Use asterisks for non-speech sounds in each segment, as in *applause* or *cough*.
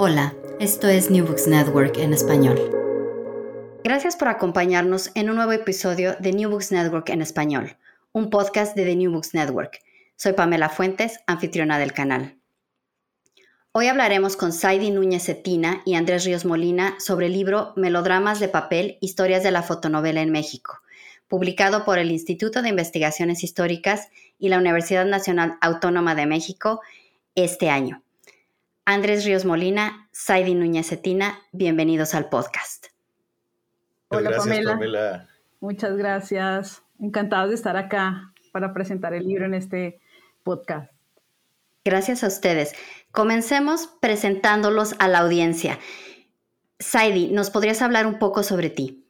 Hola, esto es New Books Network en español. Gracias por acompañarnos en un nuevo episodio de New Books Network en español, un podcast de The New Books Network. Soy Pamela Fuentes, anfitriona del canal. Hoy hablaremos con Saidi Núñez Cetina y Andrés Ríos Molina sobre el libro Melodramas de papel, historias de la fotonovela en México, publicado por el Instituto de Investigaciones Históricas y la Universidad Nacional Autónoma de México este año. Andrés Ríos Molina, Saidi Núñez Cetina, bienvenidos al podcast. Hola Pamela. Muchas gracias. Encantados de estar acá para presentar el libro en este podcast. Gracias a ustedes. Comencemos presentándolos a la audiencia. Saidi, ¿nos podrías hablar un poco sobre ti?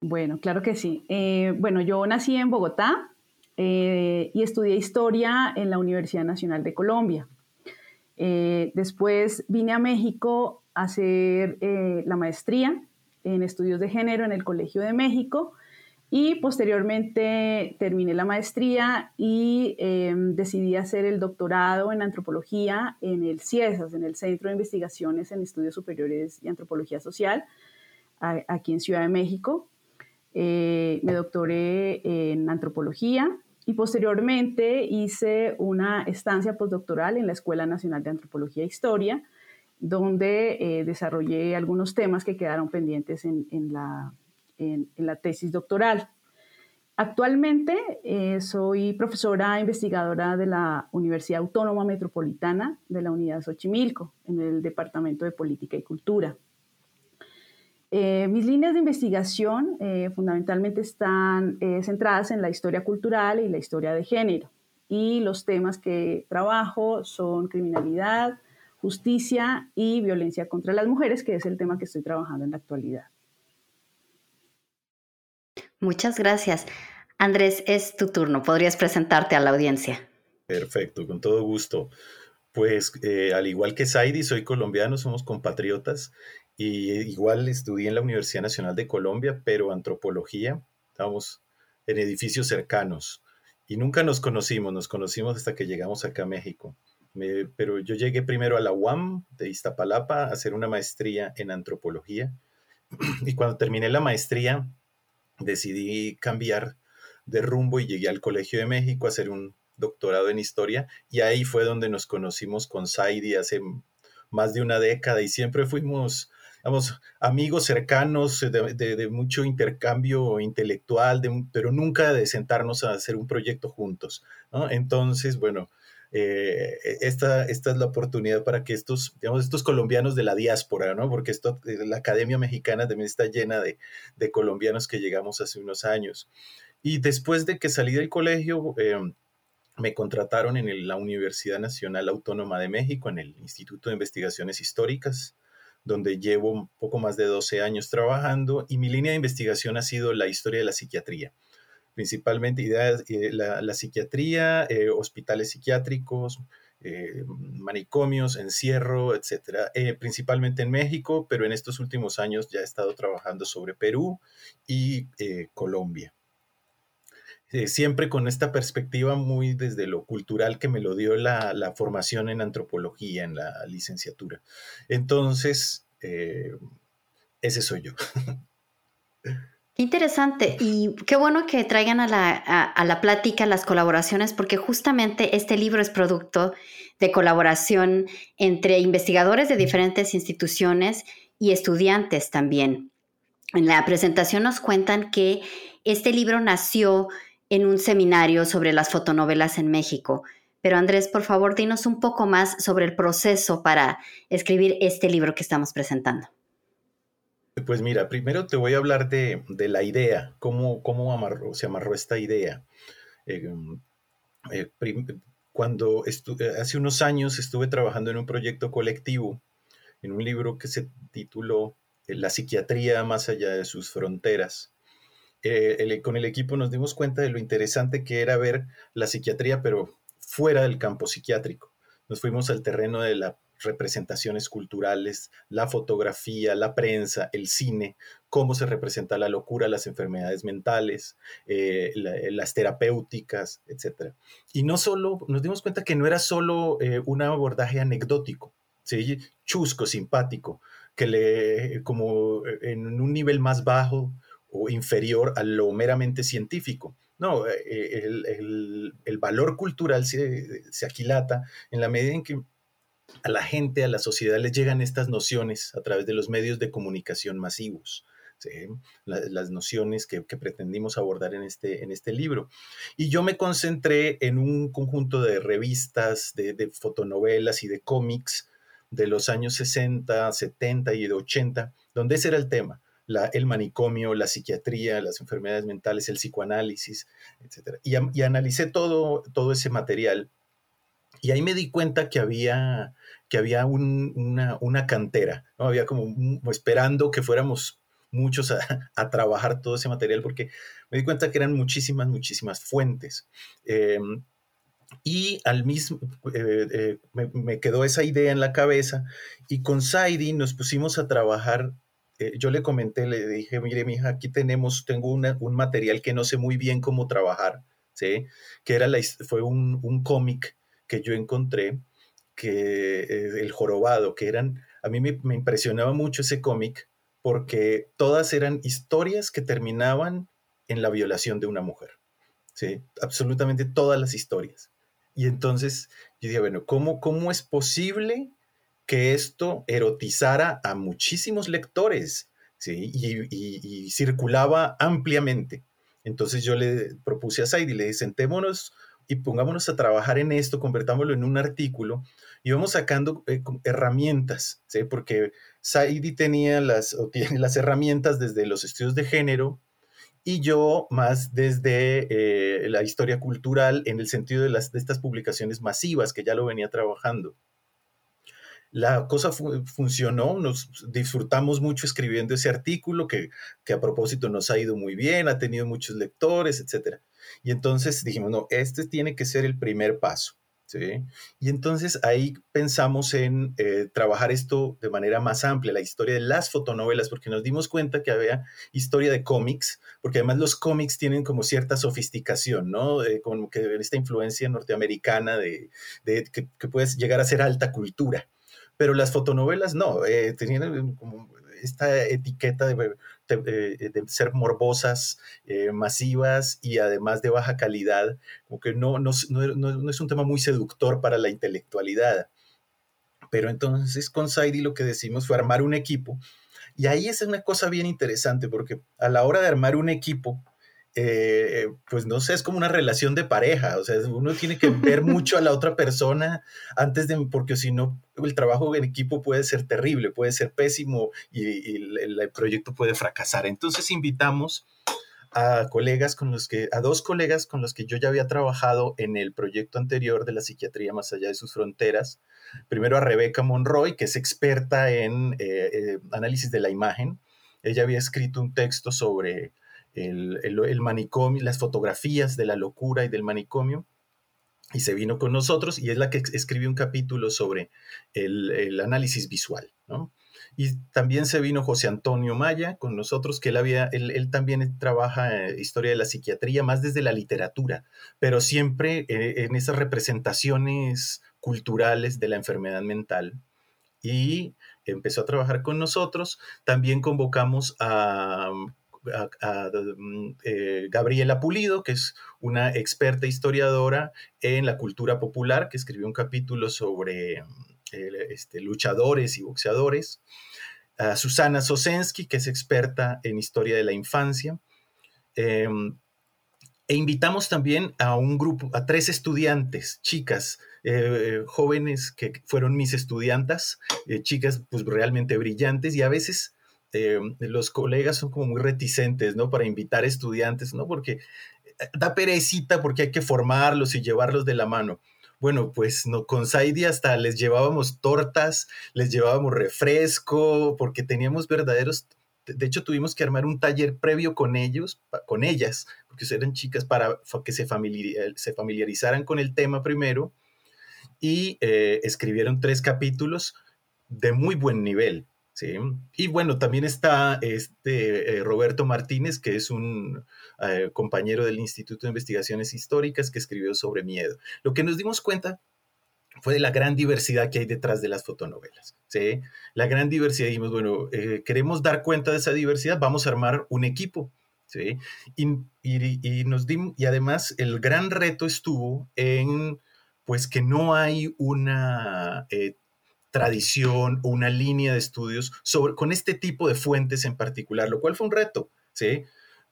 Bueno, claro que sí. Eh, bueno, yo nací en Bogotá eh, y estudié historia en la Universidad Nacional de Colombia. Eh, después vine a México a hacer la maestría en estudios de género en el Colegio de México y posteriormente terminé la maestría y em, decidí hacer el doctorado en antropología en el CIESAS, en el Centro de Investigaciones en Estudios Superiores y Antropología Social, aquí en Ciudad de México. Eh, me doctoré en antropología y posteriormente hice una estancia postdoctoral en la Escuela Nacional de Antropología e Historia, donde eh, desarrollé algunos temas que quedaron pendientes en la tesis doctoral. Actualmente eh, soy profesora investigadora de la Universidad Autónoma Metropolitana de la Unidad Xochimilco, en el Departamento de Política y Cultura. Eh, mis líneas de investigación eh, fundamentalmente están centradas en la historia cultural y la historia de género. Y los temas que trabajo son criminalidad, justicia y violencia contra las mujeres, que es el tema que estoy trabajando en la actualidad. Muchas gracias. Andrés, es tu turno. ¿Podrías presentarte a la audiencia? Perfecto, con todo gusto. Pues eh, al igual que Saidi, soy colombiano, somos compatriotas y igual estudié en la Universidad Nacional de Colombia, pero antropología. Estamos en edificios cercanos y nunca nos conocimos, nos conocimos hasta que llegamos acá a México. pero yo llegué primero a la UAM de Iztapalapa a hacer una maestría en antropología *clears throat* y cuando terminé la maestría decidí cambiar de rumbo y llegué al Colegio de México a hacer un doctorado en historia y ahí fue donde nos conocimos con Saidi hace más de una década y siempre fuimos amigos cercanos de, mucho intercambio intelectual, pero nunca de sentarnos a hacer un proyecto juntos. Entonces, bueno, eh, esta, esta es la oportunidad para que estos, digamos, estos colombianos de la diáspora, ¿no? Porque esto, eh, la Academia Mexicana también está llena de, de colombianos que llegamos hace unos años. Y después de que salí del colegio, em, me contrataron en la Universidad Nacional Autónoma de México, en el Instituto de Investigaciones Históricas, donde llevo un poco más de 12 años trabajando y mi línea de investigación ha sido la historia de la psiquiatría principalmente eh, la, psiquiatría, eh, hospitales psiquiátricos, eh, manicomios, encierro, etcétera, principalmente en México, pero en estos últimos años ya he estado trabajando sobre Perú y Colombia. Siempre con esta perspectiva muy desde lo cultural que me lo dio la, la formación en antropología en la licenciatura. Entonces, ese soy yo. *laughs* Qué interesante y qué bueno que traigan a la, a, la, plática las colaboraciones porque justamente este libro es producto de colaboración entre investigadores de diferentes instituciones y estudiantes también. En la presentación nos cuentan que este libro nació en un seminario sobre las fotonovelas en México. Pero Andrés, por favor, dinos un poco más sobre el proceso para escribir este libro que estamos presentando. Pues mira, primero te voy a hablar de, la idea, cómo, cómo se amarró esta idea. Eh, eh, cuando hace unos años estuve trabajando en un proyecto colectivo en un libro que se tituló La psiquiatría más allá de sus fronteras. Con el equipo nos dimos cuenta de lo interesante que era ver la psiquiatría, pero fuera del campo psiquiátrico. Nos fuimos al terreno de las representaciones culturales, la fotografía, la prensa, el cine, cómo se representa la locura, las enfermedades mentales, eh, las terapéuticas, etc. Y no solo, nos dimos cuenta que no era solo eh, un abordaje anecdótico, ¿sí? chusco, simpático, que le, como en un nivel más bajo inferior a lo meramente científico, no, eh, el, valor cultural se, aquilata en la medida en que a la gente, a la sociedad les llegan estas nociones a través de los medios de comunicación masivos. las nociones que, pretendimos abordar en este, en este libro. Y yo me concentré en un conjunto de revistas, de, de fotonovelas y de cómics de los años 60, 70 y de 80, donde ese era el tema el manicomio, la psiquiatría, las enfermedades mentales, el psicoanálisis, etc. Y, analicé todo, todo ese material y ahí me di cuenta que había, que había una, cantera, ¿no? había como, esperando que fuéramos muchos a, trabajar todo ese material porque me di cuenta que eran muchísimas, muchísimas fuentes. Em, y al mismo, eh, eh, me, me, quedó esa idea en la cabeza y con Saidi nos pusimos a trabajar eh, yo le comenté, le dije, mire, mija, aquí tenemos, tengo un material que no sé muy bien cómo trabajar, ¿sí? Que era la, fue un, un cómic que yo encontré, que eh, el jorobado, que eran, a mí me, me impresionaba mucho ese cómic porque todas eran historias que terminaban en la violación de una mujer, ¿sí? Absolutamente todas las historias. Y entonces yo dije, bueno, ¿cómo, cómo es posible que esto erotizara a muchísimos lectores ¿sí? y, circulaba ampliamente. Entonces yo le propuse a Saidi, le dije, sentémonos y pongámonos a trabajar en esto, convertámoslo en un artículo y vamos sacando eh, herramientas, ¿sí? porque Saidi tenía las, tiene las herramientas desde los estudios de género y yo más desde eh, la historia cultural en el sentido de estas publicaciones masivas que ya lo venía trabajando la cosa funcionó, nos disfrutamos mucho escribiendo ese artículo que, a propósito nos ha ido muy bien, ha tenido muchos lectores, etc. Y entonces dijimos, no, este tiene que ser el primer paso. ¿sí? Y entonces ahí pensamos en eh, trabajar esto de manera más amplia, la historia de las fotonovelas, porque nos dimos cuenta que había historia de cómics, porque además los cómics tienen como cierta sofisticación, ¿no? como que esta influencia norteamericana de, que, que puedes llegar a ser alta cultura pero las fotonovelas no, eh, tenían esta etiqueta de, de, ser morbosas, eh, masivas y además de baja calidad, como que no, no, no, es un tema muy seductor para la intelectualidad. Pero entonces con Saidi lo que decimos fue armar un equipo. Y ahí es una cosa bien interesante porque a la hora de armar un equipo, eh, pues no sé, es como una relación de pareja, o sea, uno tiene que ver *laughs* mucho a la otra persona antes de, porque si no, el trabajo en equipo puede ser terrible, puede ser pésimo y, el, proyecto puede fracasar. Entonces invitamos a colegas con los que, a dos colegas con los que yo ya había trabajado en el proyecto anterior de la psiquiatría más allá de sus fronteras. Primero a Rebeca Monroy, que es experta en eh, eh, análisis de la imagen. Ella había escrito un texto sobre el, manicomio, las fotografías de la locura y del manicomio, y se vino con nosotros y es la que escribió un capítulo sobre el, análisis visual, Y también se vino José Antonio Maya con nosotros, que él, había, él, también trabaja en historia de la psiquiatría, más desde la literatura, pero siempre eh, en esas representaciones culturales de la enfermedad mental. Y empezó a trabajar con nosotros. También convocamos a a, mm, eh, Gabriela Pulido, que es una experta historiadora en la cultura popular, que escribió un capítulo sobre este, luchadores y boxeadores. A Susana Sosensky, que es experta en historia de la infancia. Em, e invitamos también a un grupo, a tres estudiantes, chicas, eh, jóvenes que fueron mis estudiantas, eh, chicas pues realmente brillantes y a veces este, los colegas son como muy reticentes, ¿no? Para invitar estudiantes, ¿no? Porque eh, da perecita porque hay que formarlos y llevarlos de la mano. bueno, pues no, con Saidi hasta les llevábamos tortas, les llevábamos refresco, porque teníamos verdaderos, de hecho tuvimos que armar un taller previo con ellos, con ellas, porque eran chicas para que se, familiarizaran con el tema primero y eh, escribieron tres capítulos de muy buen nivel. ¿Sí? Y bueno, también está este, eh, Roberto Martínez, que es un eh, compañero del Instituto de Investigaciones Históricas que escribió sobre miedo. Lo que nos dimos cuenta fue de la gran diversidad que hay detrás de las fotonovelas. ¿sí? La gran diversidad, dijimos, bueno, queremos dar cuenta de esa diversidad, vamos a armar un equipo. ¿sí? Y, y, nos dimos, y además el gran reto estuvo en pues que no hay una eh, tradición o una línea de estudios sobre, con este tipo de fuentes en particular, lo cual fue un reto, ¿sí?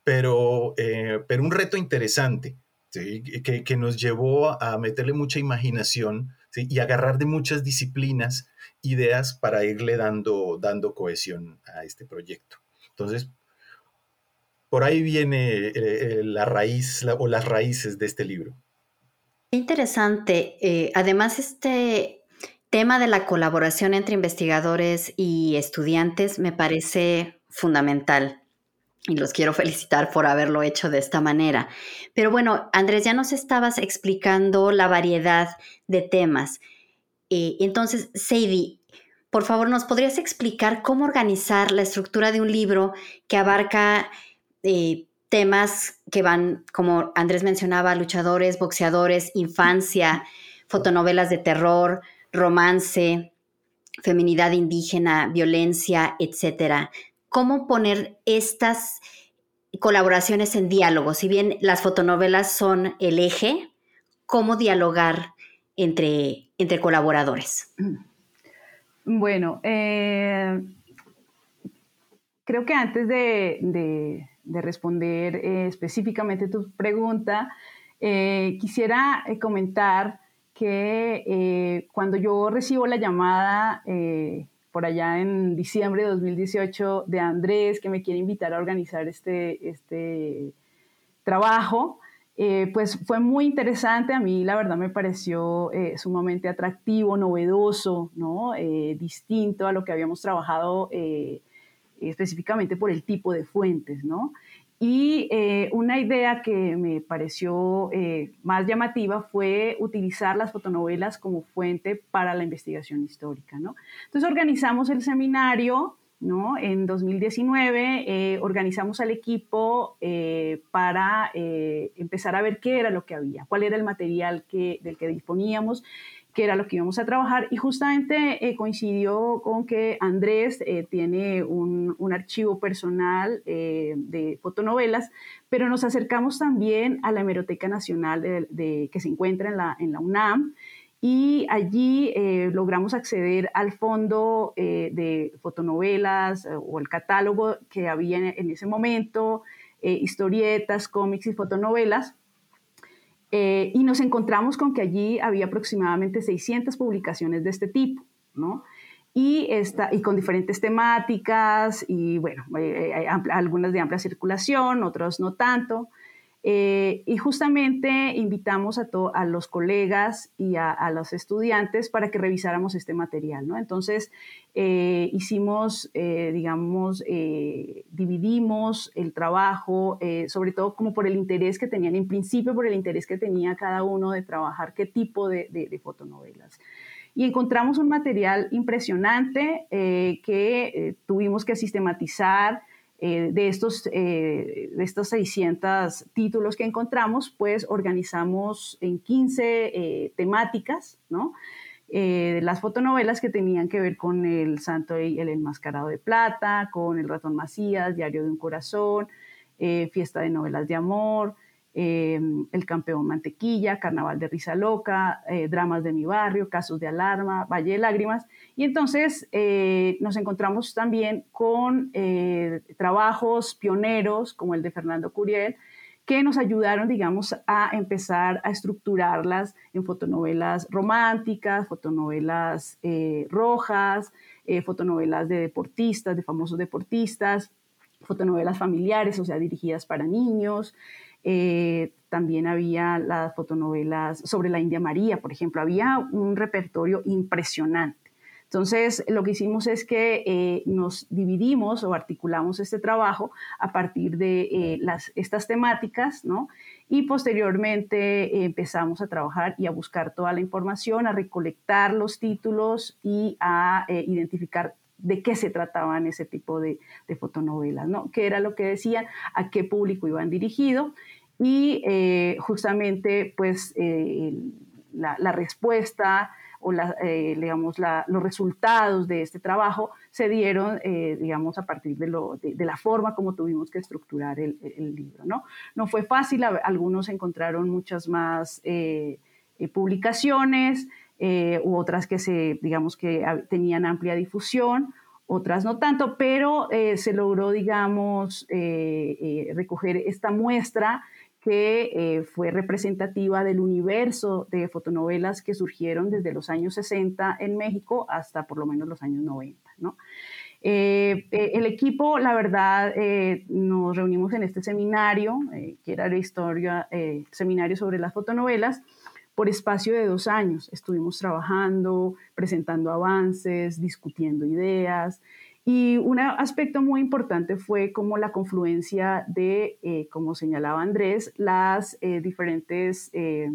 Pero, eh, pero un reto interesante, ¿sí? Que, que, nos llevó a meterle mucha imaginación ¿sí? y agarrar de muchas disciplinas ideas para irle dando, dando cohesión a este proyecto. Entonces, por ahí viene eh, la raíz o las raíces de este libro. Interesante. Eh, además, este tema de la colaboración entre investigadores y estudiantes me parece fundamental y los quiero felicitar por haberlo hecho de esta manera. Pero bueno, Andrés, ya nos estabas explicando la variedad de temas. Eh, entonces, Sadie, por favor, ¿nos podrías explicar cómo organizar la estructura de un libro que abarca eh, temas que van, como Andrés mencionaba, luchadores, boxeadores, infancia, fotonovelas de terror, romance, feminidad indígena, violencia, etcétera. ¿Cómo poner estas colaboraciones en diálogo? Si bien las fotonovelas son el eje, ¿cómo dialogar entre, entre colaboradores? Bueno, eh, creo que antes de de responder eh, específicamente tu pregunta, eh, quisiera comentar que cuando yo recibo la llamada por allá en diciembre de 2018 de Andrés, que me quiere invitar a organizar este, este trabajo, pues fue muy interesante. A mí, la verdad, me pareció sumamente atractivo, novedoso, ¿no? distinto a lo que habíamos trabajado específicamente por el tipo de fuentes, ¿no? Y eh, una idea que me pareció eh, más llamativa fue utilizar las fotonovelas como fuente para la investigación histórica, ¿no? Entonces organizamos el seminario, ¿no? En 2019 eh, organizamos al equipo para empezar a ver qué era lo que había, cuál era el material del que disponíamos que era lo que íbamos a trabajar y justamente eh, coincidió con que Andrés eh, tiene un, archivo personal eh, de fotonovelas, pero nos acercamos también a la Hemeroteca Nacional de, que se encuentra en la, en la UNAM y allí logramos acceder al fondo de fotonovelas o el catálogo que había en ese momento, historietas, cómics y fotonovelas eh, y nos encontramos con que allí había aproximadamente 600 publicaciones de este tipo, ¿no? Y, esta, y con diferentes temáticas y, bueno, eh, eh, algunas de amplia circulación, otras no tanto. Eh, y justamente invitamos a, a los colegas y a, los estudiantes para que revisáramos este material, ¿no? Entonces, eh, hicimos, eh, digamos, dividimos el trabajo, sobre todo como por el interés que tenían, en principio por el interés que tenía cada uno de trabajar qué tipo de, de fotonovelas y encontramos un material impresionante que tuvimos que sistematizar eh, de, estos, eh, de estos 600 títulos que encontramos, pues organizamos en 15 eh, temáticas, ¿no? las fotonovelas que tenían que ver con el Santo y el Enmascarado de Plata, con el Ratón Macías, Diario de un Corazón, Fiesta de Novelas de Amor, Em, el Campeón Mantequilla, Carnaval de Risa Loca, eh, Dramas de mi barrio, Casos de Alarma, Valle de Lágrimas. Y entonces eh, nos encontramos también con eh, trabajos pioneros como el de Fernando Curiel, que nos ayudaron, digamos, a empezar a estructurarlas en fotonovelas románticas, fotonovelas rojas, fotonovelas de deportistas, de famosos deportistas, fotonovelas familiares, o sea, dirigidas para niños, también había las fotonovelas sobre la India María, por ejemplo, había un repertorio impresionante. Entonces, lo que hicimos es que eh, nos dividimos o articulamos este trabajo a partir de eh, las, estas temáticas, ¿no? Y posteriormente eh, empezamos a trabajar y a buscar toda la información, a recolectar los títulos y a identificar de qué se trataban ese tipo de, fotonovelas, ¿no? ¿Qué era lo que decían? ¿A qué público iban dirigido? Y justamente, pues, la, la respuesta o eh, los resultados de este trabajo se dieron, eh, digamos, a partir de, la forma como tuvimos que estructurar el, libro. ¿no? no fue fácil, algunos encontraron muchas más eh, u otras que, se, digamos, que tenían amplia difusión, otras no tanto, pero se logró, digamos, recoger esta muestra que eh, fue representativa del universo de fotonovelas que surgieron desde los años 60 en México hasta por lo menos los años 90. Eh, eh, el equipo, la verdad, nos reunimos en este seminario, que era la historia, seminario sobre las fotonovelas, por espacio de dos años. Estuvimos trabajando, presentando avances, discutiendo ideas, y un aspecto muy importante fue como la confluencia de, eh, como señalaba Andrés, las eh, diferentes eh,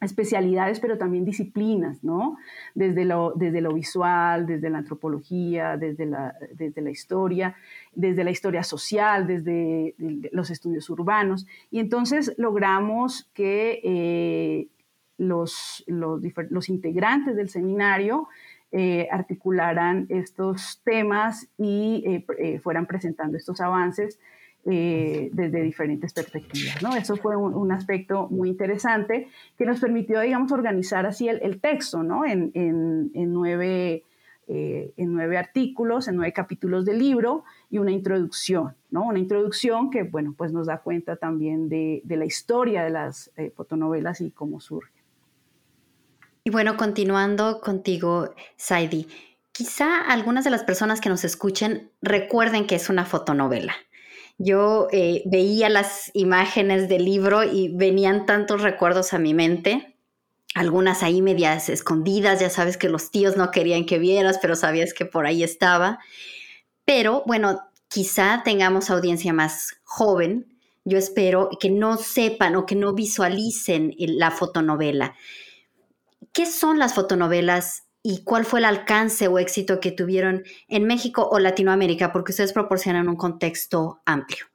especialidades, pero también disciplinas, ¿no? Desde lo, desde lo visual, desde la antropología, desde la, desde la historia, desde la historia social, desde los estudios urbanos. Y entonces logramos que los, los, integrantes del seminario eh, articularan estos temas y eh, eh, fueran presentando estos avances desde diferentes perspectivas. ¿no? Eso fue un, aspecto muy interesante que nos permitió, digamos, organizar así el, texto ¿no? en, en, nueve, en nueve artículos, en nueve capítulos del libro y una introducción, ¿no? Una introducción que, bueno, pues nos da cuenta también de, de la historia de las fotonovelas y cómo surge. Y bueno, continuando contigo, Saidi, quizá algunas de las personas que nos escuchen recuerden que es una fotonovela. Yo eh, veía las imágenes del libro y venían tantos recuerdos a mi mente, algunas ahí medias escondidas, ya sabes que los tíos no querían que vieras, pero sabías que por ahí estaba. Pero bueno, quizá tengamos audiencia más joven, yo espero que no sepan o que no visualicen la fotonovela. ¿Qué son las fotonovelas y cuál fue el alcance o éxito que tuvieron en México o Latinoamérica? Porque ustedes proporcionan un contexto amplio.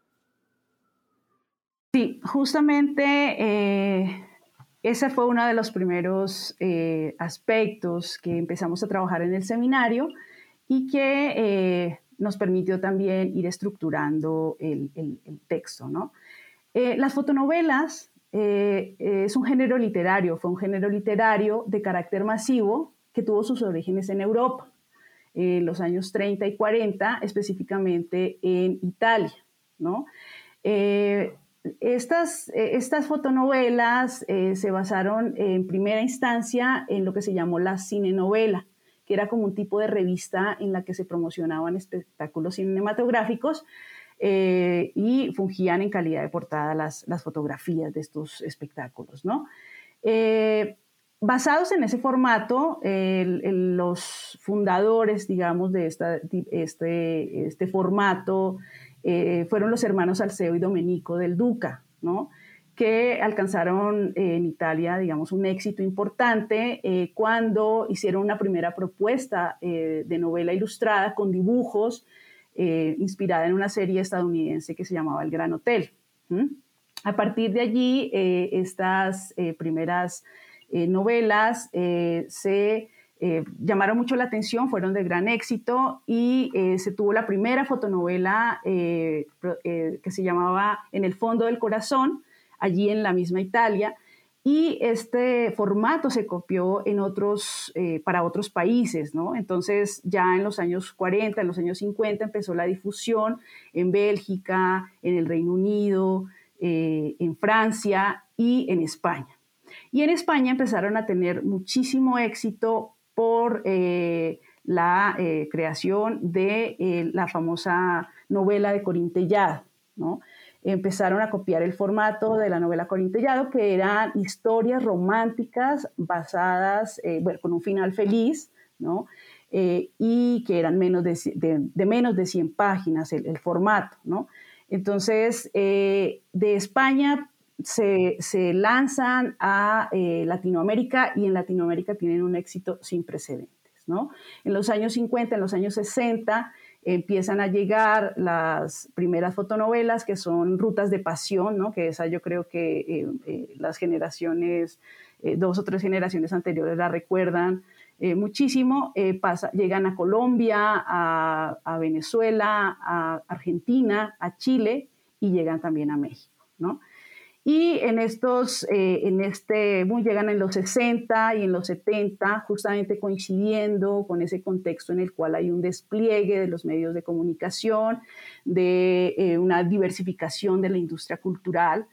Sí, justamente eh, ese fue uno de los primeros eh, aspectos que empezamos a trabajar en el seminario y que eh, nos permitió también ir estructurando el, texto. las fotonovelas eh, es un género literario, fue un género literario de carácter masivo que tuvo sus orígenes en Europa, en los años 30 y 40, específicamente en Italia. ¿no? Eh, estas, eh, estas, fotonovelas se basaron en primera instancia en lo que se llamó la cinenovela, que era como un tipo de revista en la que se promocionaban espectáculos cinematográficos eh, y fungían en calidad de portada las, las fotografías de estos espectáculos. ¿no? Eh, basados en ese formato, los fundadores, digamos, de esta, este, este formato eh, fueron los hermanos Alceo y Domenico del Duca, ¿no? que alcanzaron en Italia, digamos, un éxito importante cuando hicieron una primera propuesta de novela ilustrada con dibujos eh, inspirada en una serie estadounidense que se llamaba El Gran Hotel. A partir de allí, eh, estas eh, primeras novelas se llamaron mucho la atención, fueron de gran éxito y se tuvo la primera fotonovela que se llamaba En el fondo del corazón, allí en la misma Italia, y este formato se copió en otros, eh, para otros países, ¿no? Entonces ya en los años 40, en los años 50 empezó la difusión en Bélgica, en el Reino Unido, eh, en Francia y en España. Y en España empezaron a tener muchísimo éxito por eh, la creación de la famosa novela de Corín ¿no? Empezaron a copiar el formato de la novela Corintellado, que eran historias románticas basadas, eh, bueno, con un final feliz, ¿no? Eh, y que eran menos de, menos de 100 páginas el, formato, ¿no? Entonces, de España se, se, lanzan a Latinoamérica y en Latinoamérica tienen un éxito sin precedentes. ¿no? En los años 50, en los años 60, empiezan a llegar las primeras fotonovelas que son Rutas de Pasión, ¿no? que esa yo creo que eh, eh, las generaciones, eh, dos o tres generaciones anteriores la recuerdan muchísimo, llegan a Colombia, a, a, Venezuela, a Argentina, a Chile y llegan también a México. ¿no? Y en estos, eh, en este llegan en los 60 y en los 70, justamente coincidiendo con ese contexto en el cual hay un despliegue de los medios de comunicación, de eh, una diversificación de la industria cultural,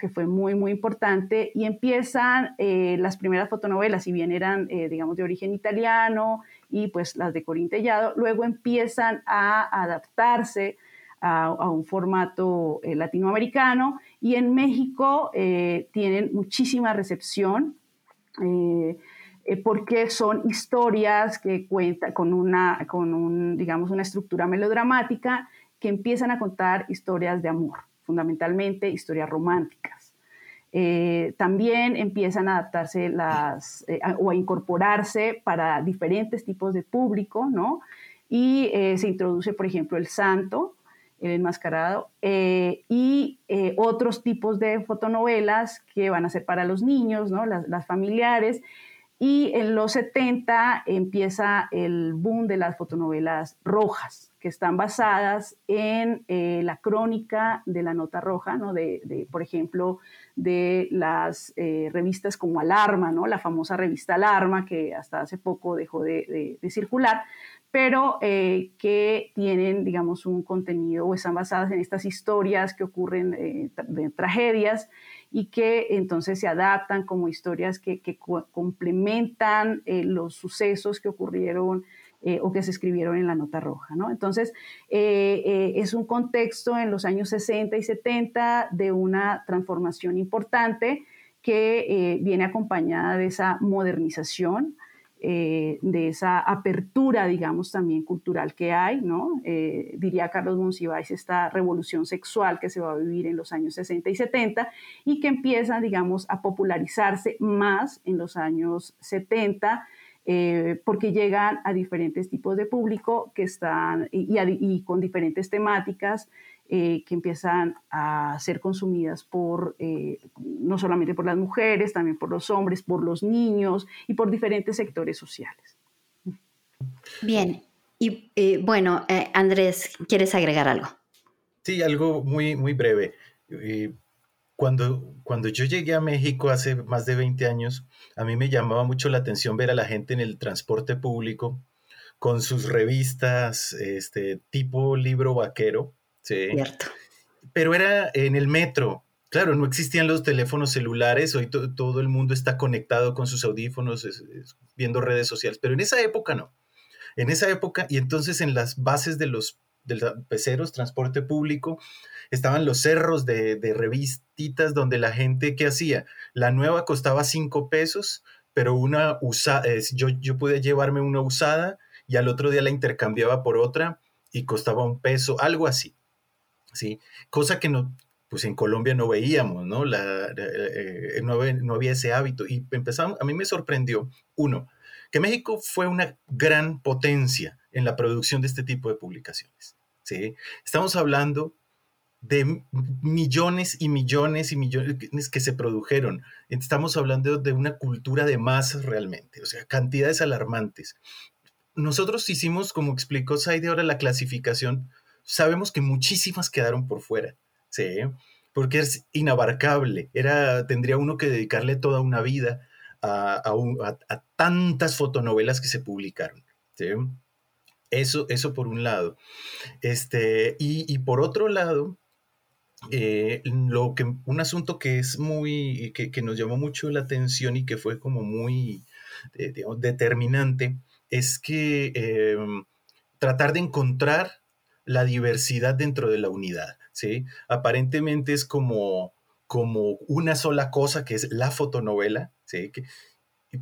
que fue muy, muy importante, y empiezan eh, las primeras fotonovelas, si bien eran, digamos, de origen italiano, y pues las de Corintellado, luego empiezan a adaptarse a, un formato latinoamericano y en México eh, tienen muchísima recepción. Eh, porque son historias que cuentan con una, con un, digamos, una estructura melodramática que empiezan a contar historias de amor, fundamentalmente historias románticas. también empiezan a adaptarse las, o a incorporarse para diferentes tipos de público, ¿no? Y se introduce, por ejemplo, el santo, el enmascarado, eh, y eh, otros tipos de fotonovelas que van a ser para los niños, ¿no? las, familiares. Y en los 70 empieza el boom de las fotonovelas rojas, que están basadas en eh, la crónica de la nota roja, ¿no? de, por ejemplo, de las revistas como Alarma, ¿no? la famosa revista Alarma, que hasta hace poco dejó de circular, pero eh, que tienen, digamos, un contenido o están basadas en estas historias que ocurren eh, de tragedias y que entonces se adaptan como historias que, complementan eh, los sucesos que ocurrieron o que se escribieron en la nota roja. ¿no? Entonces, es un contexto en los años 60 y 70 de una transformación importante que viene acompañada de esa modernización eh, de esa apertura, digamos, también cultural que hay, ¿no? Eh, diría Carlos Monsiváis, esta revolución sexual que se va a vivir en los años 60 y 70 y que empieza, digamos, a popularizarse más en los años 70. Eh, porque llegan a diferentes tipos de público que están y con diferentes temáticas eh, que empiezan a ser consumidas por, eh, no solamente por las mujeres, también por los hombres, por los niños y por diferentes sectores sociales. Bien, y eh, bueno, Andrés, ¿quieres agregar algo? Sí, algo muy, muy breve. Cuando, cuando yo llegué a México hace más de 20 años, a mí me llamaba mucho la atención ver a la gente en el transporte público con sus revistas este, tipo libro vaquero, Cierto. Pero era en el metro. Claro, no existían los teléfonos celulares, hoy todo el mundo está conectado con sus audífonos, viendo redes sociales, pero en esa época no. En esa época, y entonces en las bases de los, peceros, transporte público, estaban los cerros de, de revistitas donde la gente, ¿qué hacía? La nueva costaba cinco pesos, pero una usada, yo, yo pude llevarme una usada y al otro día la intercambiaba por otra y costaba un peso, algo así. ¿Sí? Cosa que no, pues en Colombia no veíamos, ¿no? La, eh, no, había ese hábito. Y empezamos, a mí me sorprendió, uno, que México fue una gran potencia en la producción de este tipo de publicaciones, ¿sí? Estamos hablando de millones y millones y millones que se produjeron. Estamos hablando de una cultura de masas realmente, o sea, cantidades alarmantes. Nosotros hicimos, como explicó Saide ahora, la clasificación sabemos que muchísimas quedaron por fuera, ¿sí? Porque es inabarcable. Era, tendría uno que dedicarle toda una vida a, tantas fotonovelas que se publicaron, ¿sí? Eso, eso por un lado. Este, y, por otro lado, eh, lo que, un asunto que es muy, que, nos llamó mucho la atención y que fue como muy eh, determinante, es que em, tratar de encontrar la diversidad dentro de la unidad, ¿sí? Aparentemente es como, como una sola cosa que es la fotonovela, ¿sí?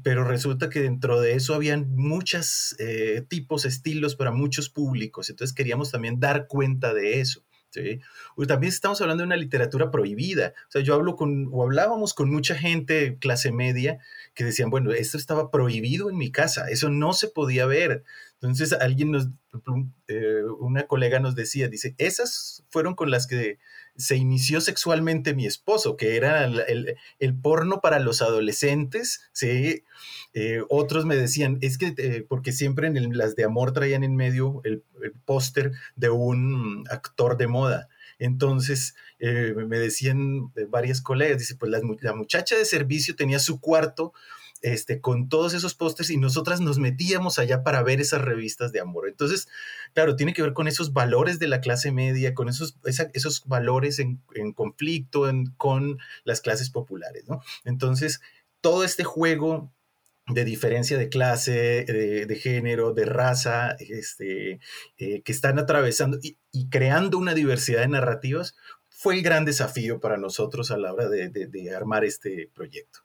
pero resulta que dentro de eso habían muchos eh, tipos, estilos para muchos públicos, entonces queríamos también dar cuenta de eso. ¿sí? también estamos hablando de una literatura prohibida. O sea, yo hablo con, o hablábamos con mucha gente clase media que decían, bueno, esto estaba prohibido en mi casa, eso no se podía ver. Entonces alguien nos, eh, una colega nos decía, dice, esas fueron con las que se inició sexualmente mi esposo, que era el, porno para los adolescentes. Eh, otros me decían, es que, eh, porque siempre en las de amor traían en medio el, póster de un actor de moda. Entonces me decían varias colegas, dice, pues la muchacha de servicio tenía su cuarto este, con todos esos pósters y nosotras nos metíamos allá para ver esas revistas de amor. Entonces, claro, tiene que ver con esos valores de la clase media, con esos, esos valores en, conflicto con las clases populares, ¿no? Entonces, todo este juego de diferencia de clase, de, género, de raza, este, eh, que están atravesando y, creando una diversidad de narrativas, fue el gran desafío para nosotros a la hora de armar este proyecto.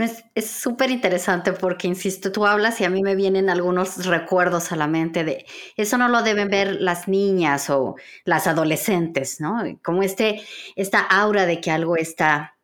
Es súper interesante porque, insisto, tú hablas y a mí me vienen algunos recuerdos a la mente de eso no lo deben ver las niñas o las adolescentes, ¿no? Como este, esta aura de que algo está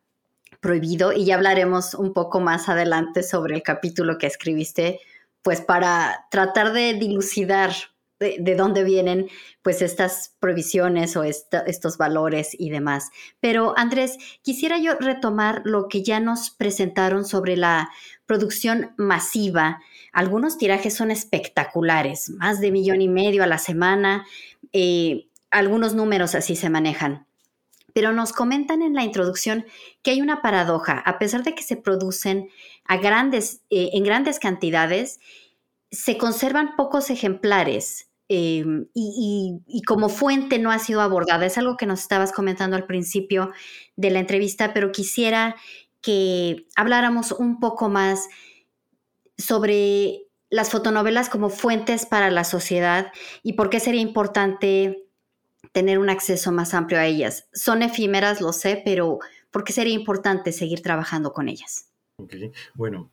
prohibido y ya hablaremos un poco más adelante sobre el capítulo que escribiste, pues para tratar de dilucidar de, dónde vienen pues estas provisiones o estos valores y demás. Pero Andrés, quisiera yo retomar lo que ya nos presentaron sobre la producción masiva. Algunos tirajes son espectaculares, más de millón y medio a la semana, eh, algunos números así se manejan. Pero nos comentan en la introducción que hay una paradoja, a pesar de que se producen a grandes, eh, en grandes cantidades, se conservan pocos ejemplares Em, y, como fuente no ha sido abordada. Es algo que nos estabas comentando al principio de la entrevista, pero quisiera que habláramos un poco más sobre las fotonovelas como fuentes para la sociedad y por qué sería importante tener un acceso más amplio a ellas. Son efímeras, lo sé, pero ¿por qué sería importante seguir trabajando con ellas? Bueno,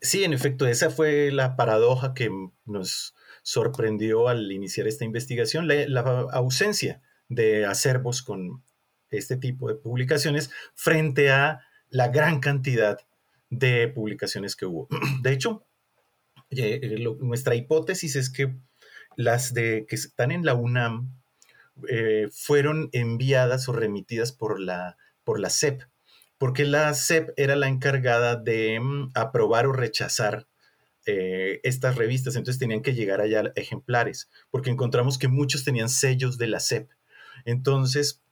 sí, en efecto, esa fue la paradoja que nos, sorprendió al iniciar esta investigación la, ausencia de acervos con este tipo de publicaciones frente a la gran cantidad de publicaciones que hubo. *clears throat* De hecho, eh, eh, nuestra hipótesis es que las de que están en la UNAM eh, fueron enviadas o remitidas por la, por la CEP, porque la CEP era la encargada de mm, aprobar o rechazar eh, estas revistas, entonces tenían que llegar allá ejemplares, porque encontramos que muchos tenían sellos de la SEP. Entonces,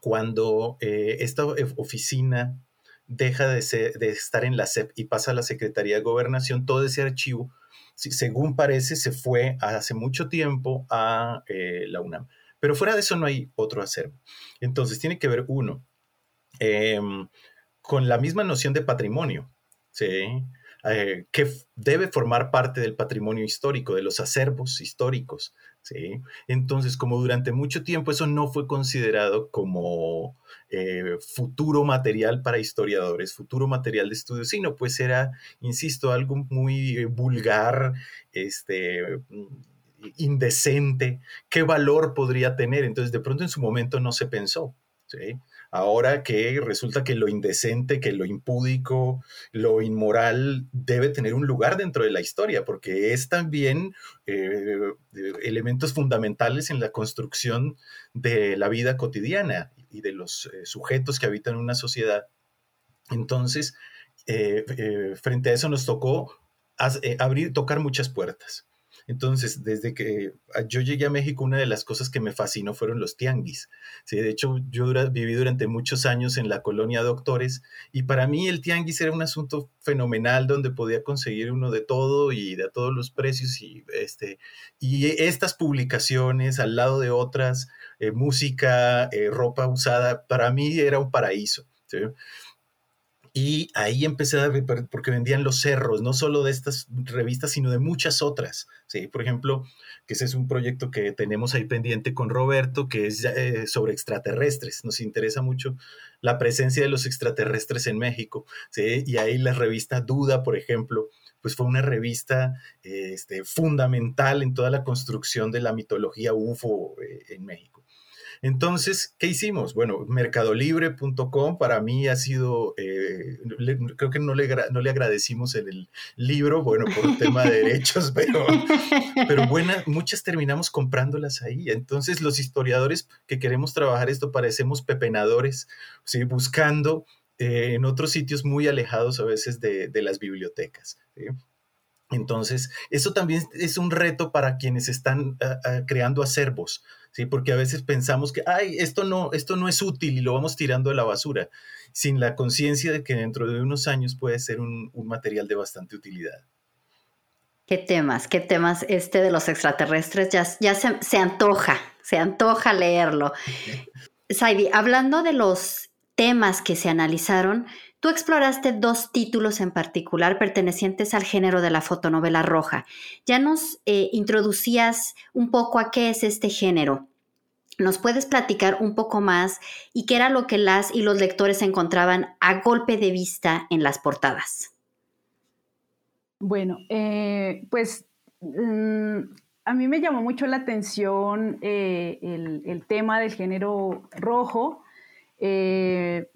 cuando eh, esta oficina deja de, estar en la SEP y pasa a la Secretaría de Gobernación, todo ese archivo, según parece, se fue hace mucho tiempo a eh, la UNAM. Pero fuera de eso no hay otro acervo. Entonces, tiene que ver uno em, con la misma noción de patrimonio. ¿sí? Eh, que debe formar parte del patrimonio histórico, de los acervos históricos. ¿sí? Entonces, como durante mucho tiempo eso no fue considerado como eh, futuro material para historiadores, futuro material de estudio, sino pues era, insisto, algo muy eh, vulgar, este, indecente, qué valor podría tener. Entonces, de pronto en su momento no se pensó. ¿sí? Ahora que resulta que lo indecente, que lo impúdico, lo inmoral debe tener un lugar dentro de la historia, porque es también eh, elementos fundamentales en la construcción de la vida cotidiana y de los eh, sujetos que habitan una sociedad. Entonces, eh, frente a eso nos tocó abrir, tocar muchas puertas. Entonces, desde que ah, yo llegué a México, una de las cosas que me fascinó fueron los tianguis. ¿sí? De hecho, yo viví durante muchos años en la colonia Doctores y para mí el tianguis era un asunto fenomenal donde podía conseguir uno de todo y de todos los precios y, este, y estas publicaciones al lado de otras, eh, música, eh, ropa usada, para mí era un paraíso. Y ahí empecé a porque vendían los cerros, no solo de estas revistas, sino de muchas otras. ¿sí? Por ejemplo, que ese es un proyecto que tenemos ahí pendiente con Roberto, que es eh, sobre extraterrestres. Nos interesa mucho la presencia de los extraterrestres en México. ¿sí? Y ahí la revista Duda, por ejemplo, pues fue una revista este, fundamental en toda la construcción de la mitología UFO eh, en México. Entonces, ¿qué hicimos? Bueno, mercadolibre.com para mí ha sido, eh, creo que no le, no le agradecimos en el libro, bueno, por tema de derechos, *laughs* pero, pero muchas terminamos comprándolas ahí. Entonces, los historiadores que queremos trabajar esto parecemos pepenadores, ¿sí? buscando eh, en otros sitios muy alejados a veces de, las bibliotecas. Entonces, eso también es un reto para quienes están ah, ah, creando acervos, ¿sí? Porque a veces pensamos que, ay, esto no, esto no es útil y lo vamos tirando a la basura, sin la conciencia de que dentro de unos años puede ser un, material de bastante utilidad. ¿Qué temas? ¿Qué temas? Este de los extraterrestres ya, ya se, se antoja, se antoja leerlo. *laughs* Saidi, hablando de los temas que se analizaron, tú exploraste dos títulos en particular pertenecientes al género de la fotonovela roja. Ya nos eh, introducías un poco a qué es este género. ¿Nos puedes platicar un poco más y qué era lo que las y los lectores encontraban a golpe de vista en las portadas? Bueno, eh, pues mm, a mí me llamó mucho la atención eh, el, tema del género rojo eh,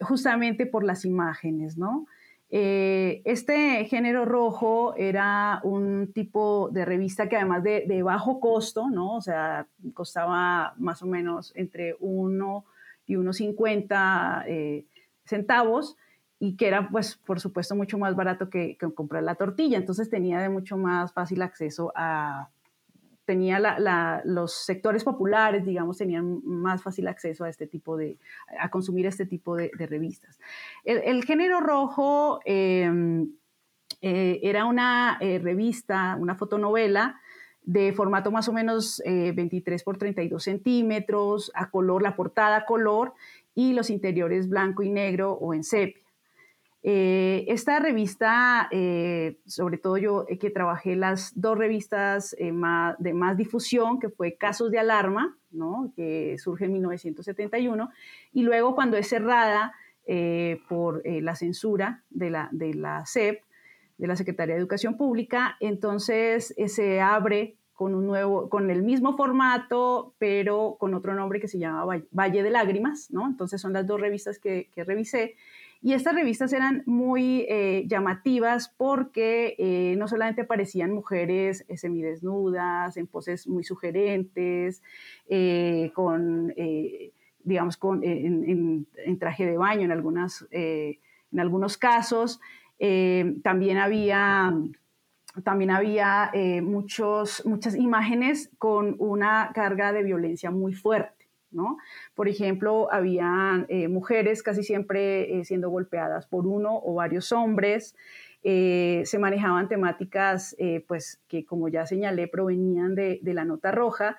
justamente por las imágenes, ¿no? Eh, este género rojo era un tipo de revista que además de, bajo costo, ¿no? O sea, costaba más o menos entre 1 y 1,50 eh, centavos y que era, pues, por supuesto, mucho más barato que, que comprar la tortilla. Entonces tenía de mucho más fácil acceso a, tenía los sectores populares, digamos, tenían más fácil acceso a este tipo de, a consumir este tipo de, revistas. El, género rojo em, eh, era una eh, revista, una fotonovela de formato más o menos 23 eh, por 32 centímetros, a color, la portada color y los interiores blanco y negro o en sepia. Eh, esta revista, eh, sobre todo yo eh, que trabajé las dos revistas de más difusión, que fue Casos de Alarma, ¿no? que surge en 1971, y luego cuando es cerrada por la censura de la, de la SEP, de la Secretaría de Educación Pública, entonces se abre con un nuevo, con el mismo formato, pero con otro nombre que se llama Valle de Lágrimas, ¿no? Entonces son las dos revistas que, que revisé y estas revistas eran muy eh, llamativas porque eh, no solamente aparecían mujeres eh, semidesnudas, en poses muy sugerentes, con, digamos, con, en, traje de baño en, algunas, en algunos casos. también había también había muchos, muchas imágenes con una carga de violencia muy fuerte. Por ejemplo, había eh, mujeres casi siempre eh, siendo golpeadas por uno o varios hombres. Eh, se manejaban temáticas, pues, que como ya señalé, provenían de, la nota roja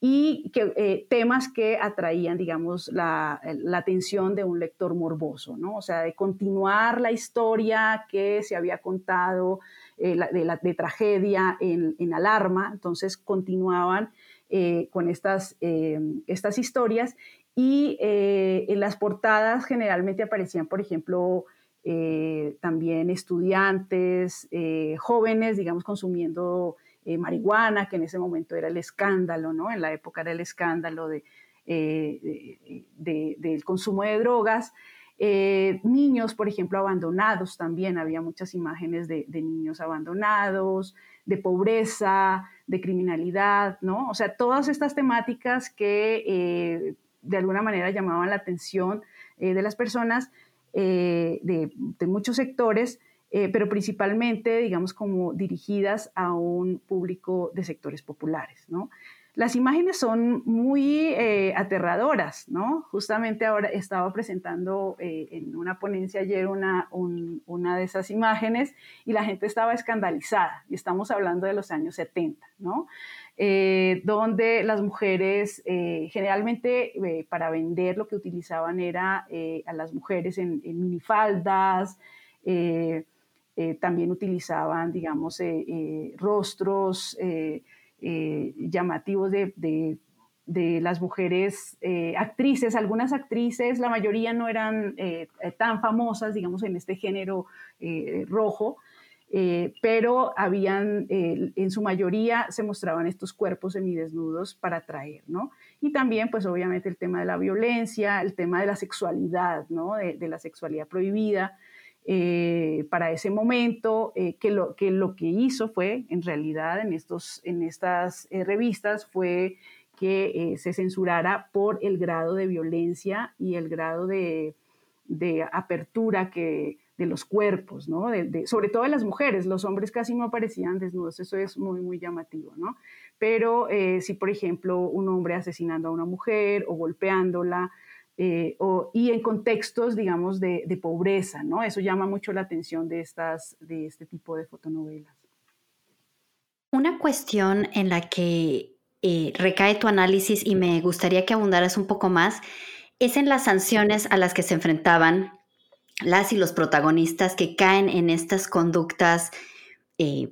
y que, temas que atraían, digamos, la, atención de un lector morboso, ¿no? O sea, de continuar la historia que se había contado de, tragedia en, Alarma, entonces continuaban eh, con estas, eh, estas historias y eh, en las portadas generalmente aparecían, por ejemplo, también estudiantes, jóvenes, digamos, consumiendo marihuana, que en ese momento era el escándalo, ¿no? En la época era el escándalo de, del consumo de drogas. niños, por ejemplo, abandonados también, había muchas imágenes de, de niños abandonados, de pobreza, de criminalidad, ¿no? O sea, todas estas temáticas que eh, de alguna manera llamaban la atención eh, de las personas eh, de, muchos sectores, pero principalmente, digamos, como dirigidas a un público de sectores populares, ¿no? Las imágenes son muy eh, aterradoras, ¿no? Justamente ahora estaba presentando eh, en una ponencia ayer una, una de esas imágenes y la gente estaba escandalizada, y estamos hablando de los años 70, ¿no? Eh, donde las mujeres generalmente para vender lo que utilizaban era a las mujeres en, en minifaldas, también utilizaban, digamos, rostros eh, llamativos de, las mujeres eh, actrices. Algunas actrices, la mayoría no eran eh, tan famosas, digamos, en este género rojo, pero habían, en su mayoría se mostraban estos cuerpos semidesnudos para atraer, ¿no? Y también, pues obviamente el tema de la violencia, el tema de la sexualidad, ¿no? de la sexualidad prohibida. Eh, para ese momento, eh, que, lo, que lo que hizo fue, en realidad, en, estos, en estas eh, revistas, fue que se censurara por el grado de violencia y el grado de, de apertura que, de los cuerpos, ¿no? De, sobre todo de las mujeres, los hombres casi no aparecían desnudos, eso es muy, muy llamativo, ¿no? Pero si, por ejemplo, un hombre asesinando a una mujer o golpeándola, eh, y en contextos, digamos, de, pobreza, ¿no? Eso llama mucho la atención de, estas, de este tipo de fotonovelas. Una cuestión en la que eh, recae tu análisis y me gustaría que abundaras un poco más es en las sanciones a las que se enfrentaban las y los protagonistas que caen en estas conductas eh,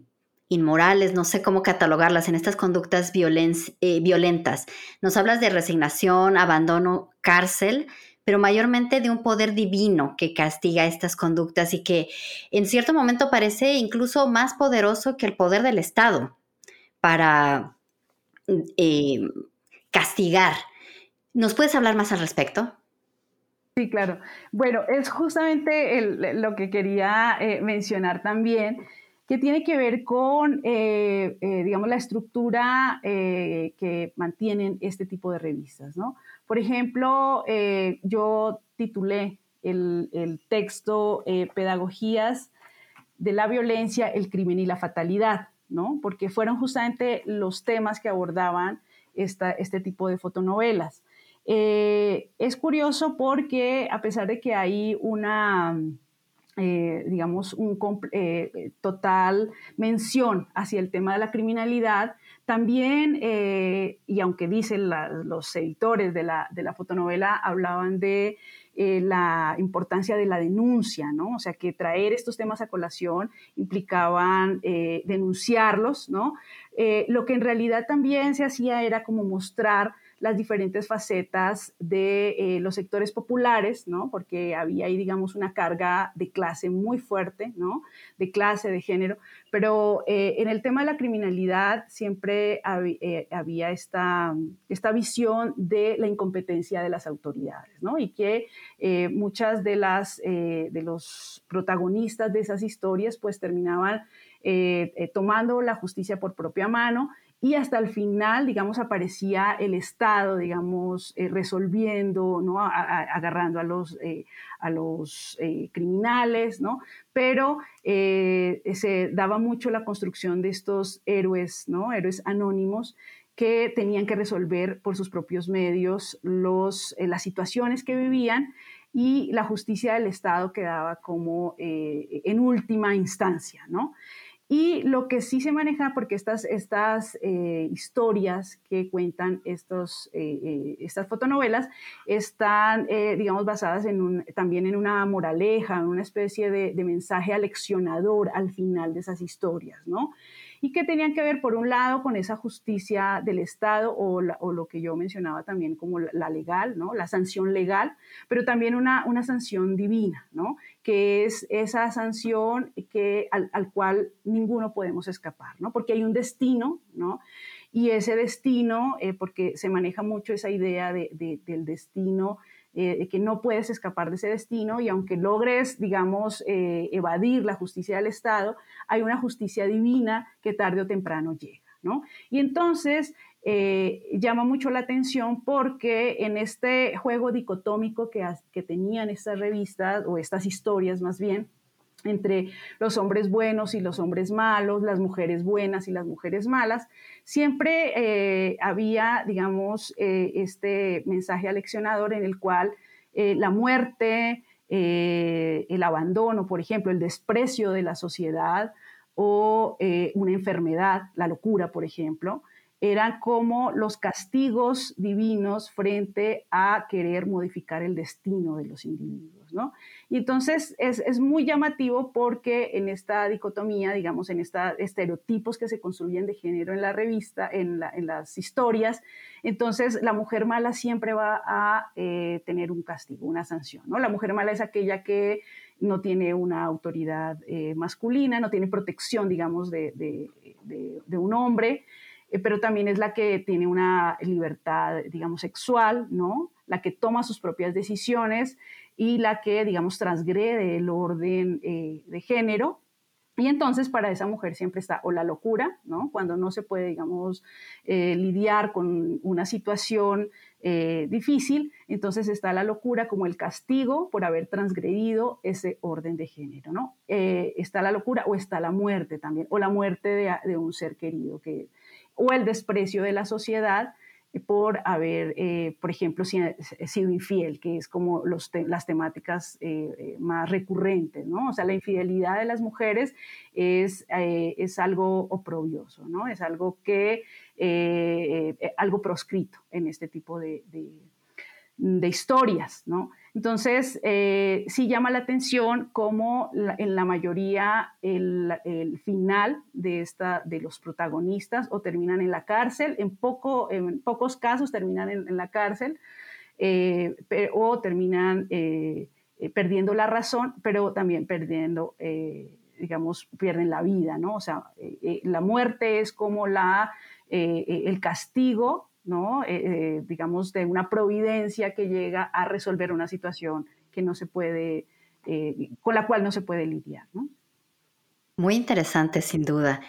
inmorales, no sé cómo catalogarlas, en estas conductas eh, violentas. Nos hablas de resignación, abandono, cárcel, pero mayormente de un poder divino que castiga estas conductas y que en cierto momento parece incluso más poderoso que el poder del Estado para eh, castigar. ¿Nos puedes hablar más al respecto? Sí, claro. Bueno, es justamente lo que quería eh, mencionar también que tiene que ver con, eh, eh, digamos, la estructura eh, que mantienen este tipo de revistas, ¿no? Por ejemplo, yo titulé el, el texto Pedagogías de la violencia, el crimen y la fatalidad, ¿no? Porque fueron justamente los temas que abordaban esta, este tipo de fotonovelas. es curioso porque a pesar de que hay una eh, digamos, un eh, total mención hacia el tema de la criminalidad, también, eh, y aunque dicen los editores de la, de la, fotonovela, hablaban de la importancia de la denuncia, ¿no? O sea, que traer estos temas a colación implicaban denunciarlos, ¿no? lo que en realidad también se hacía era como mostrar las diferentes facetas de eh, los sectores populares, ¿no? Porque había ahí, digamos, una carga de clase muy fuerte, ¿no? De clase, de género. Pero eh, en el tema de la criminalidad siempre eh, había esta, esta visión de la incompetencia de las autoridades, ¿no? Y que muchas de las, de los protagonistas de esas historias, pues terminaban tomando la justicia por propia mano y hasta el final, digamos, aparecía el Estado, digamos, eh, resolviendo, ¿no? agarrando a los, eh, a los eh, criminales, ¿no? Pero se daba mucho la construcción de estos héroes, ¿no? Héroes anónimos que tenían que resolver por sus propios medios los, las situaciones que vivían y la justicia del Estado quedaba como en última instancia, ¿no? Y lo que sí se maneja, porque estas, estas eh, historias que cuentan estos, eh, eh, estas fotonovelas están, digamos, basadas en un, también en una moraleja, en una especie de, de mensaje aleccionador al final de esas historias, ¿no? Y que tenían que ver, por un lado, con esa justicia del Estado o, lo que yo mencionaba también como la, legal, ¿no? la sanción legal, pero también una, una sanción divina, ¿no? que es esa sanción que, al, cual ninguno podemos escapar, ¿no? porque hay un destino, ¿no? y ese destino, eh, porque se maneja mucho esa idea de, del destino, eh, que no puedes escapar de ese destino y aunque logres, digamos, eh, evadir la justicia del Estado, hay una justicia divina que tarde o temprano llega, ¿no? Y entonces eh, llama mucho la atención porque en este juego dicotómico que, que tenían estas revistas o estas historias más bien, entre los hombres buenos y los hombres malos, las mujeres buenas y las mujeres malas, siempre eh, había, digamos, eh, este mensaje aleccionador en el cual eh, la muerte, el abandono, por ejemplo, el desprecio de la sociedad o una enfermedad, la locura, por ejemplo, eran como los castigos divinos frente a querer modificar el destino de los individuos, ¿no? Y entonces es, muy llamativo porque en esta dicotomía, digamos, en estos estereotipos que se construyen de género en la revista, en, las historias, entonces la mujer mala siempre va a eh, tener un castigo, una sanción, ¿no? La mujer mala es aquella que no tiene una autoridad eh, masculina, no tiene protección, digamos, de, de un hombre, eh, pero también es la que tiene una libertad, digamos, sexual, ¿no? La que toma sus propias decisiones y la que, digamos, transgrede el orden eh, de género. Y entonces para esa mujer siempre está o la locura, ¿no? Cuando no se puede, digamos, eh, lidiar con una situación difícil, entonces está la locura como el castigo por haber transgredido ese orden de género, ¿no? está la locura o está la muerte también, o la muerte de, de un ser querido que o el desprecio de la sociedad por haber, eh, por ejemplo, sido infiel, que es como las temáticas eh, eh, más recurrentes, ¿no? O sea, la infidelidad de las mujeres es, es algo oprobioso, ¿no? Es algo que, algo proscrito en este tipo de historias, ¿no? Entonces, eh, sí llama la atención cómo en la mayoría el, final de, esta, de los protagonistas o terminan en la cárcel, en, poco, en pocos casos terminan en, la cárcel eh, o terminan eh, perdiendo la razón, pero también perdiendo, digamos, pierden la vida, ¿no? O sea, la muerte es como la, el castigo ¿no? Eh, eh, digamos, de una providencia que llega a resolver una situación que no se puede, eh, con la cual no se puede lidiar. Muy interesante, sin duda.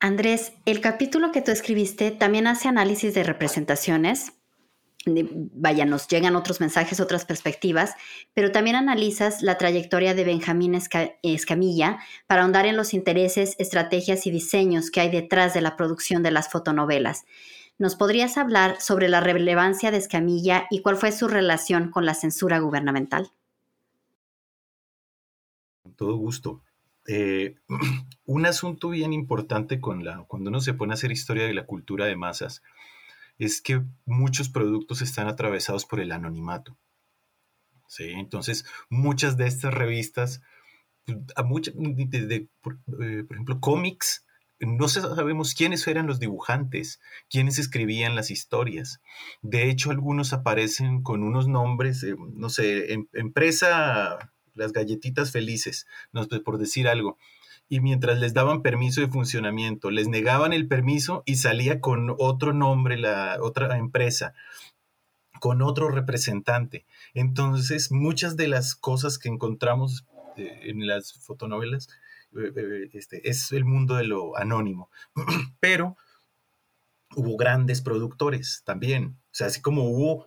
Andrés, el capítulo que tú escribiste también hace análisis de representaciones. Vaya, nos llegan otros mensajes, otras perspectivas, pero también analizas la trayectoria de Benjamín Escamilla para ahondar en los intereses, estrategias y diseños que hay detrás de la producción de las fotonovelas. ¿Nos podrías hablar sobre la relevancia de Escamilla y cuál fue su relación con la censura gubernamental? Con todo gusto. Eh, *clears throat* un asunto bien importante con la, cuando uno se pone a hacer historia de la cultura de masas es que muchos productos están atravesados por el anonimato. ¿sí? Entonces, muchas de estas revistas, a muchas, por, eh, por, ejemplo, cómics, no sabemos quiénes eran los dibujantes, quiénes escribían las historias. De hecho, algunos aparecen con unos nombres, no sé, em, empresa Las Galletitas Felices, no por decir algo. Y mientras les daban permiso de funcionamiento, les negaban el permiso y salía con otro nombre la otra empresa con otro representante. Entonces, muchas de las cosas que encontramos eh, en las fotonovelas eh, eh, este, es el mundo de lo anónimo. *clears throat* Pero hubo grandes productores también. O sea, así como hubo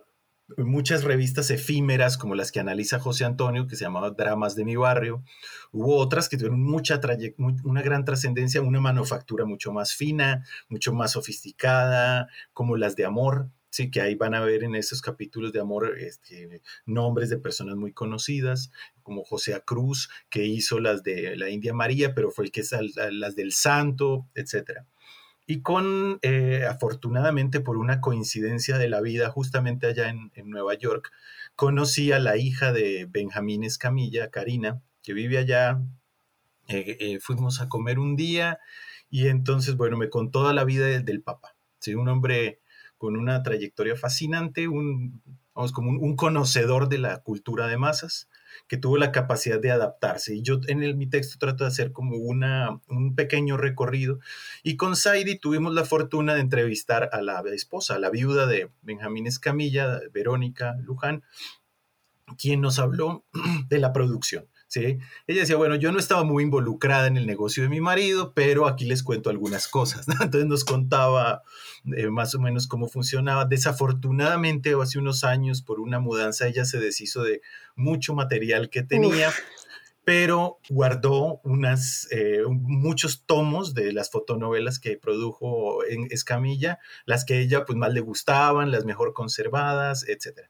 muchas revistas efímeras como las que analiza José Antonio, que se llamaban Dramas de mi barrio. Hubo otras que tuvieron mucha una gran trascendencia, una manufactura mucho más fina, mucho más sofisticada, como las de amor, Sí, que ahí van a ver en esos capítulos de amor este, nombres de personas muy conocidas, como José Cruz, que hizo las de la India María, pero fue el que hizo las del Santo, etc. Y con, eh, afortunadamente, por una coincidencia de la vida, justamente allá en, Nueva York, conocí a la hija de Benjamín Escamilla, Karina, que vive allá. Eh, eh, fuimos a comer un día y entonces, bueno, me contó toda la vida del, del papá. ¿sí? Un hombre con una trayectoria fascinante, un, vamos, como un, conocedor de la cultura de masas, que tuvo la capacidad de adaptarse. Y yo en el, mi texto trato de hacer como una, un pequeño recorrido. Y con Saidi tuvimos la fortuna de entrevistar a la esposa, a la viuda de Benjamín Escamilla, Verónica Luján, quien nos habló *clears throat* de la producción. ¿Sí? Ella decía, bueno, yo no estaba muy involucrada en el negocio de mi marido, pero aquí les cuento algunas cosas. Entonces nos contaba eh, más o menos cómo funcionaba. Desafortunadamente, hace unos años, por una mudanza, ella se deshizo de mucho material que tenía. pero guardó unas, eh, muchos tomos de las fotonovelas que produjo en Escamilla, las que ella pues más le gustaban, las mejor conservadas, etc.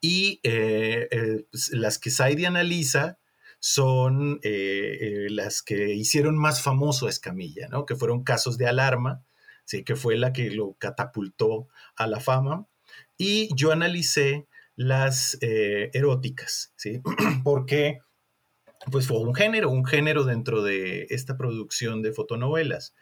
Y eh, eh, las que Saidi analiza son las que hicieron más famoso a Escamilla, ¿no? que fueron casos de alarma, ¿sí? que fue la que lo catapultó a la fama. Y yo analicé las eróticas, ¿sí? *clears throat* porque pues fue un género, un género dentro de esta producción de fotonovelas.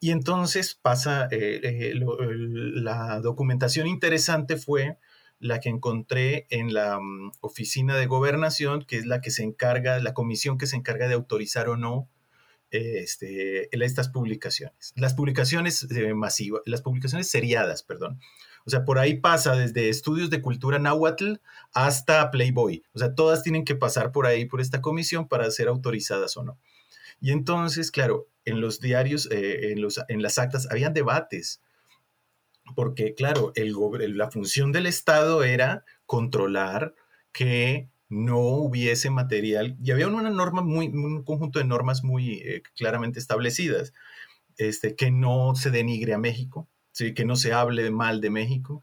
Y entonces pasa, eh, eh, la documentación interesante fue la que encontré en la mm, oficina de gobernación, que es la que se encarga, la comisión que se encarga de autorizar o no este, estas publicaciones. Las publicaciones eh, masivas, las publicaciones seriadas, perdón. O sea, por ahí pasa desde estudios de cultura náhuatl hasta Playboy. O sea, todas tienen que pasar por ahí, por esta comisión, para ser autorizadas o no. Y entonces, claro, en los diarios, eh, en, los, en las actas, habían debates, porque, claro, la función del Estado era controlar que no hubiese material, y había una norma muy, un conjunto de normas muy eh, claramente establecidas, este, que no se denigre a México, que no se hable mal de México,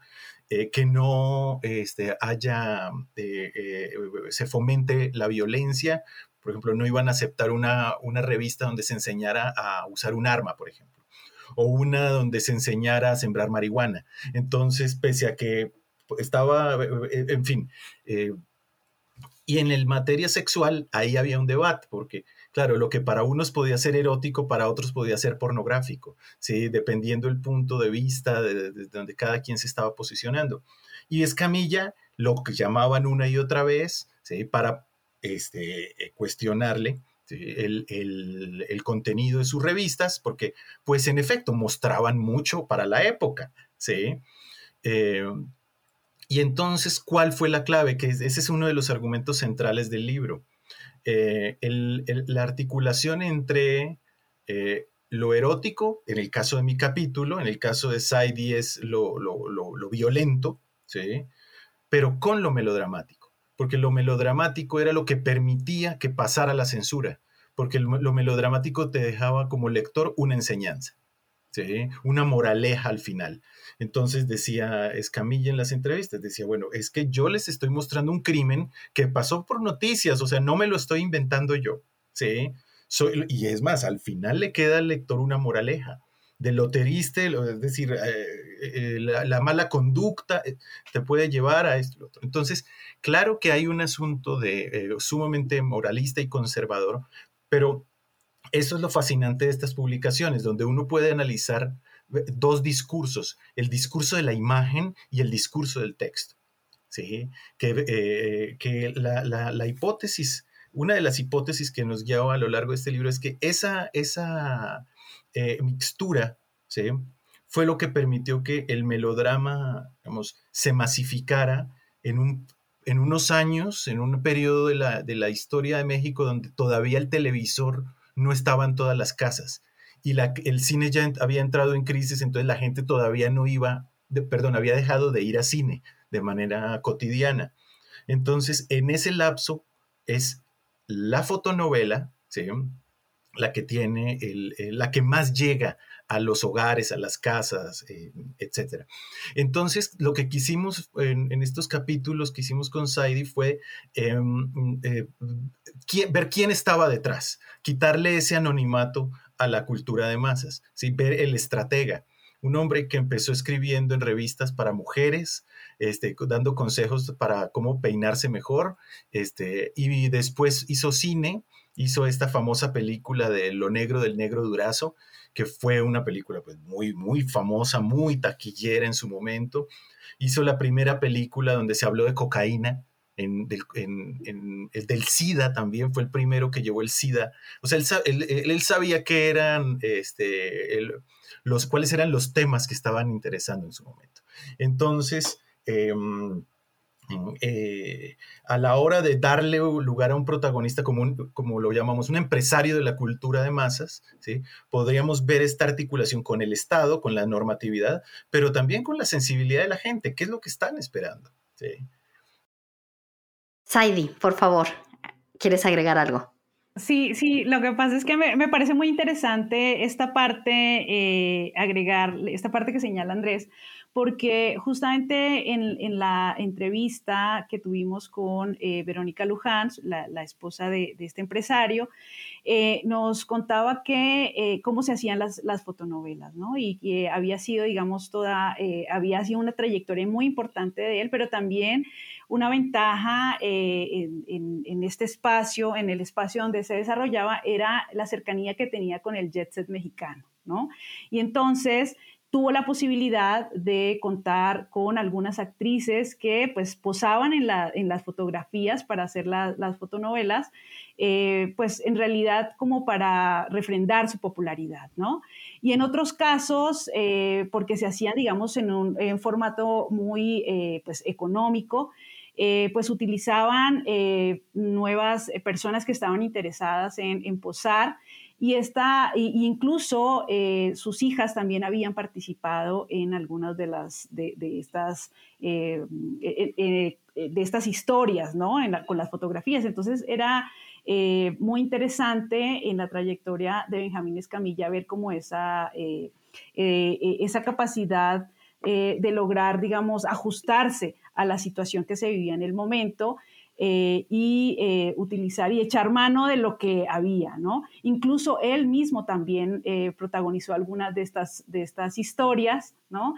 eh, que no este, haya, eh, se fomente la violencia. Por ejemplo, no iban a aceptar una, una revista donde se enseñara a usar un arma, por ejemplo, o una donde se enseñara a sembrar marihuana. Entonces, pese a que estaba, en fin, y en el materia sexual, ahí había un debate, porque Claro, lo que para unos podía ser erótico, para otros podía ser pornográfico, ¿sí? dependiendo el punto de vista de, donde cada quien se estaba posicionando. Y Escamilla lo que llamaban una y otra vez ¿sí? para este, eh, cuestionarle el, contenido de sus revistas, porque pues en efecto mostraban mucho para la época. ¿sí? Eh, y entonces, ¿cuál fue la clave? Que ese es uno de los argumentos centrales del libro. Eh, la articulación entre eh, lo erótico, en el caso de mi capítulo, en el caso de Saidi es lo, violento, ¿sí? pero con lo melodramático, porque lo melodramático era lo que permitía que pasara la censura, porque lo melodramático te dejaba como lector una enseñanza. una moraleja al final. Entonces decía Escamilla en las entrevistas, decía, bueno, es que yo les estoy mostrando un crimen que pasó por noticias, o sea, no me lo estoy inventando yo, ¿sí? Y es más, al final le queda al lector una moraleja del loteriste, es decir, eh, eh, la, mala conducta eh, te puede llevar a esto. Otro. Entonces, claro que hay un asunto de sumamente moralista y conservador, pero eso es lo fascinante de estas publicaciones, donde uno puede analizar dos discursos, el discurso de la imagen y el discurso del texto. ¿sí? Que, eh, que la, hipótesis, una de las hipótesis que nos guiaba a lo largo de este libro es que esa, esa eh, mixtura ¿sí? Fue lo que permitió que el melodrama digamos, se masificara en, un, en unos años, en un periodo de la, de la historia de México donde todavía el televisor no estaba en todas las casas y la, el cine ya había entrado en crisis, entonces la gente todavía no iba, perdón, había dejado de ir a cine de manera cotidiana. Entonces, en ese lapso es la fotonovela, ¿sí? la que tiene, el, la que más llega a los hogares, a las casas, eh, etc. Entonces, lo que quisimos en, estos capítulos que hicimos con Saidi fue em, eh, ver quién estaba detrás, quitarle ese anonimato a la cultura de masas, ¿sí? ver el estratega, un hombre que empezó escribiendo en revistas para mujeres, este, dando consejos para cómo peinarse mejor, este, y después hizo cine, hizo esta famosa película de Lo Negro del Negro Durazo, que fue una película pues, muy, muy famosa, muy taquillera en su momento. Hizo la primera película donde se habló de cocaína, en, el del SIDA también fue el primero que llevó el SIDA. O sea, él, sabía que eran, este, los, cuáles eran los temas que estaban interesando en su momento. Entonces, em, eh, a la hora de darle lugar a un protagonista como, como lo llamamos, un empresario de la cultura de masas, ¿sí? podríamos ver esta articulación con el Estado, con la normatividad, pero también con la sensibilidad de la gente, qué es lo que están esperando. ¿sí? Saidi, por favor, ¿quieres agregar algo? Sí, sí, lo que pasa es que me, parece muy interesante esta parte, eh, agregar, esta parte que señala Andrés, porque justamente en, la entrevista que tuvimos con eh, Verónica Luján, la, esposa de, este empresario, eh, nos contaba que eh, cómo se hacían las, fotonovelas, ¿no? Y que había sido, digamos, toda, había sido una trayectoria muy importante de él, pero también una ventaja en, en, este espacio, en el espacio donde se desarrollaba, era la cercanía que tenía con el jet set mexicano, ¿no? Y entonces tuvo la posibilidad de contar con algunas actrices que pues posaban en, las fotografías para hacer las fotonovelas, eh, pues en realidad como para refrendar su popularidad, ¿no? Y en otros casos, eh, porque se hacían, digamos, en un formato muy eh, pues, económico, pues utilizaban nuevas personas que estaban interesadas en, en posar y esta, incluso eh, sus hijas también habían participado en algunas de las de, estas eh, eh, de estas historias, ¿no? con las fotografías. Entonces era muy interesante en la trayectoria de Benjamín Escamilla ver cómo esa, esa capacidad de lograr, digamos, ajustarse a la situación que se vivía en el momento eh, y eh, utilizar y echar mano de lo que había, ¿no? Incluso él mismo también eh, protagonizó algunas de estas, de estas historias, ¿no?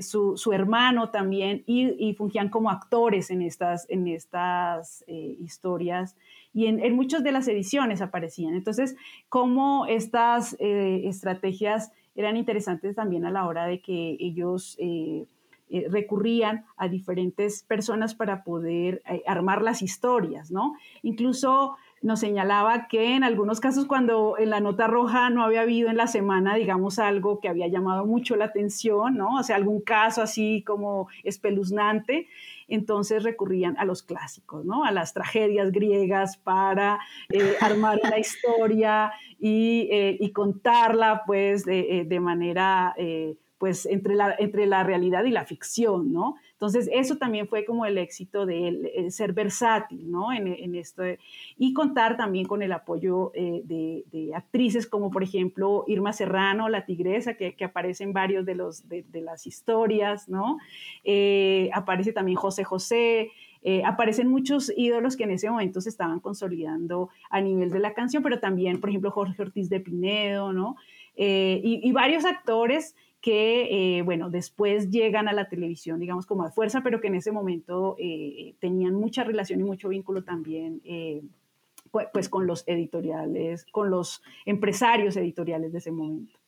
Su, su, hermano también, y, fungían como actores en estas, en estas historias, y en, en, muchas de las ediciones aparecían. Entonces, cómo estas estrategias eran interesantes también a la hora de que ellos recurrían a diferentes personas para poder eh, armar las historias, ¿no? Incluso nos señalaba que en algunos casos cuando en la nota roja no había habido en la semana, digamos, algo que había llamado mucho la atención, ¿no? O sea, algún caso así como espeluznante, entonces recurrían a los clásicos, ¿no? A las tragedias griegas para eh, *laughs* armar una historia y, contarla, pues, de, manera pues entre la, entre la realidad y la ficción, ¿no? Entonces, eso también fue como el éxito de él, ser versátil, ¿no? En, esto, y contar también con el apoyo eh, de, actrices como, por ejemplo, Irma Serrano, la tigresa, que, aparece en varios de, los, de, las historias, ¿no? Eh, aparece también José José, eh, aparecen muchos ídolos que en ese momento se estaban consolidando a nivel de la canción, pero también, por ejemplo, Jorge Ortiz de Pinedo, ¿no? y, y, varios actores que, eh, bueno, después llegan a la televisión, digamos, como a fuerza, pero que en ese momento eh, tenían mucha relación y mucho vínculo también, eh, pues, con los editoriales, con los empresarios editoriales de ese momento.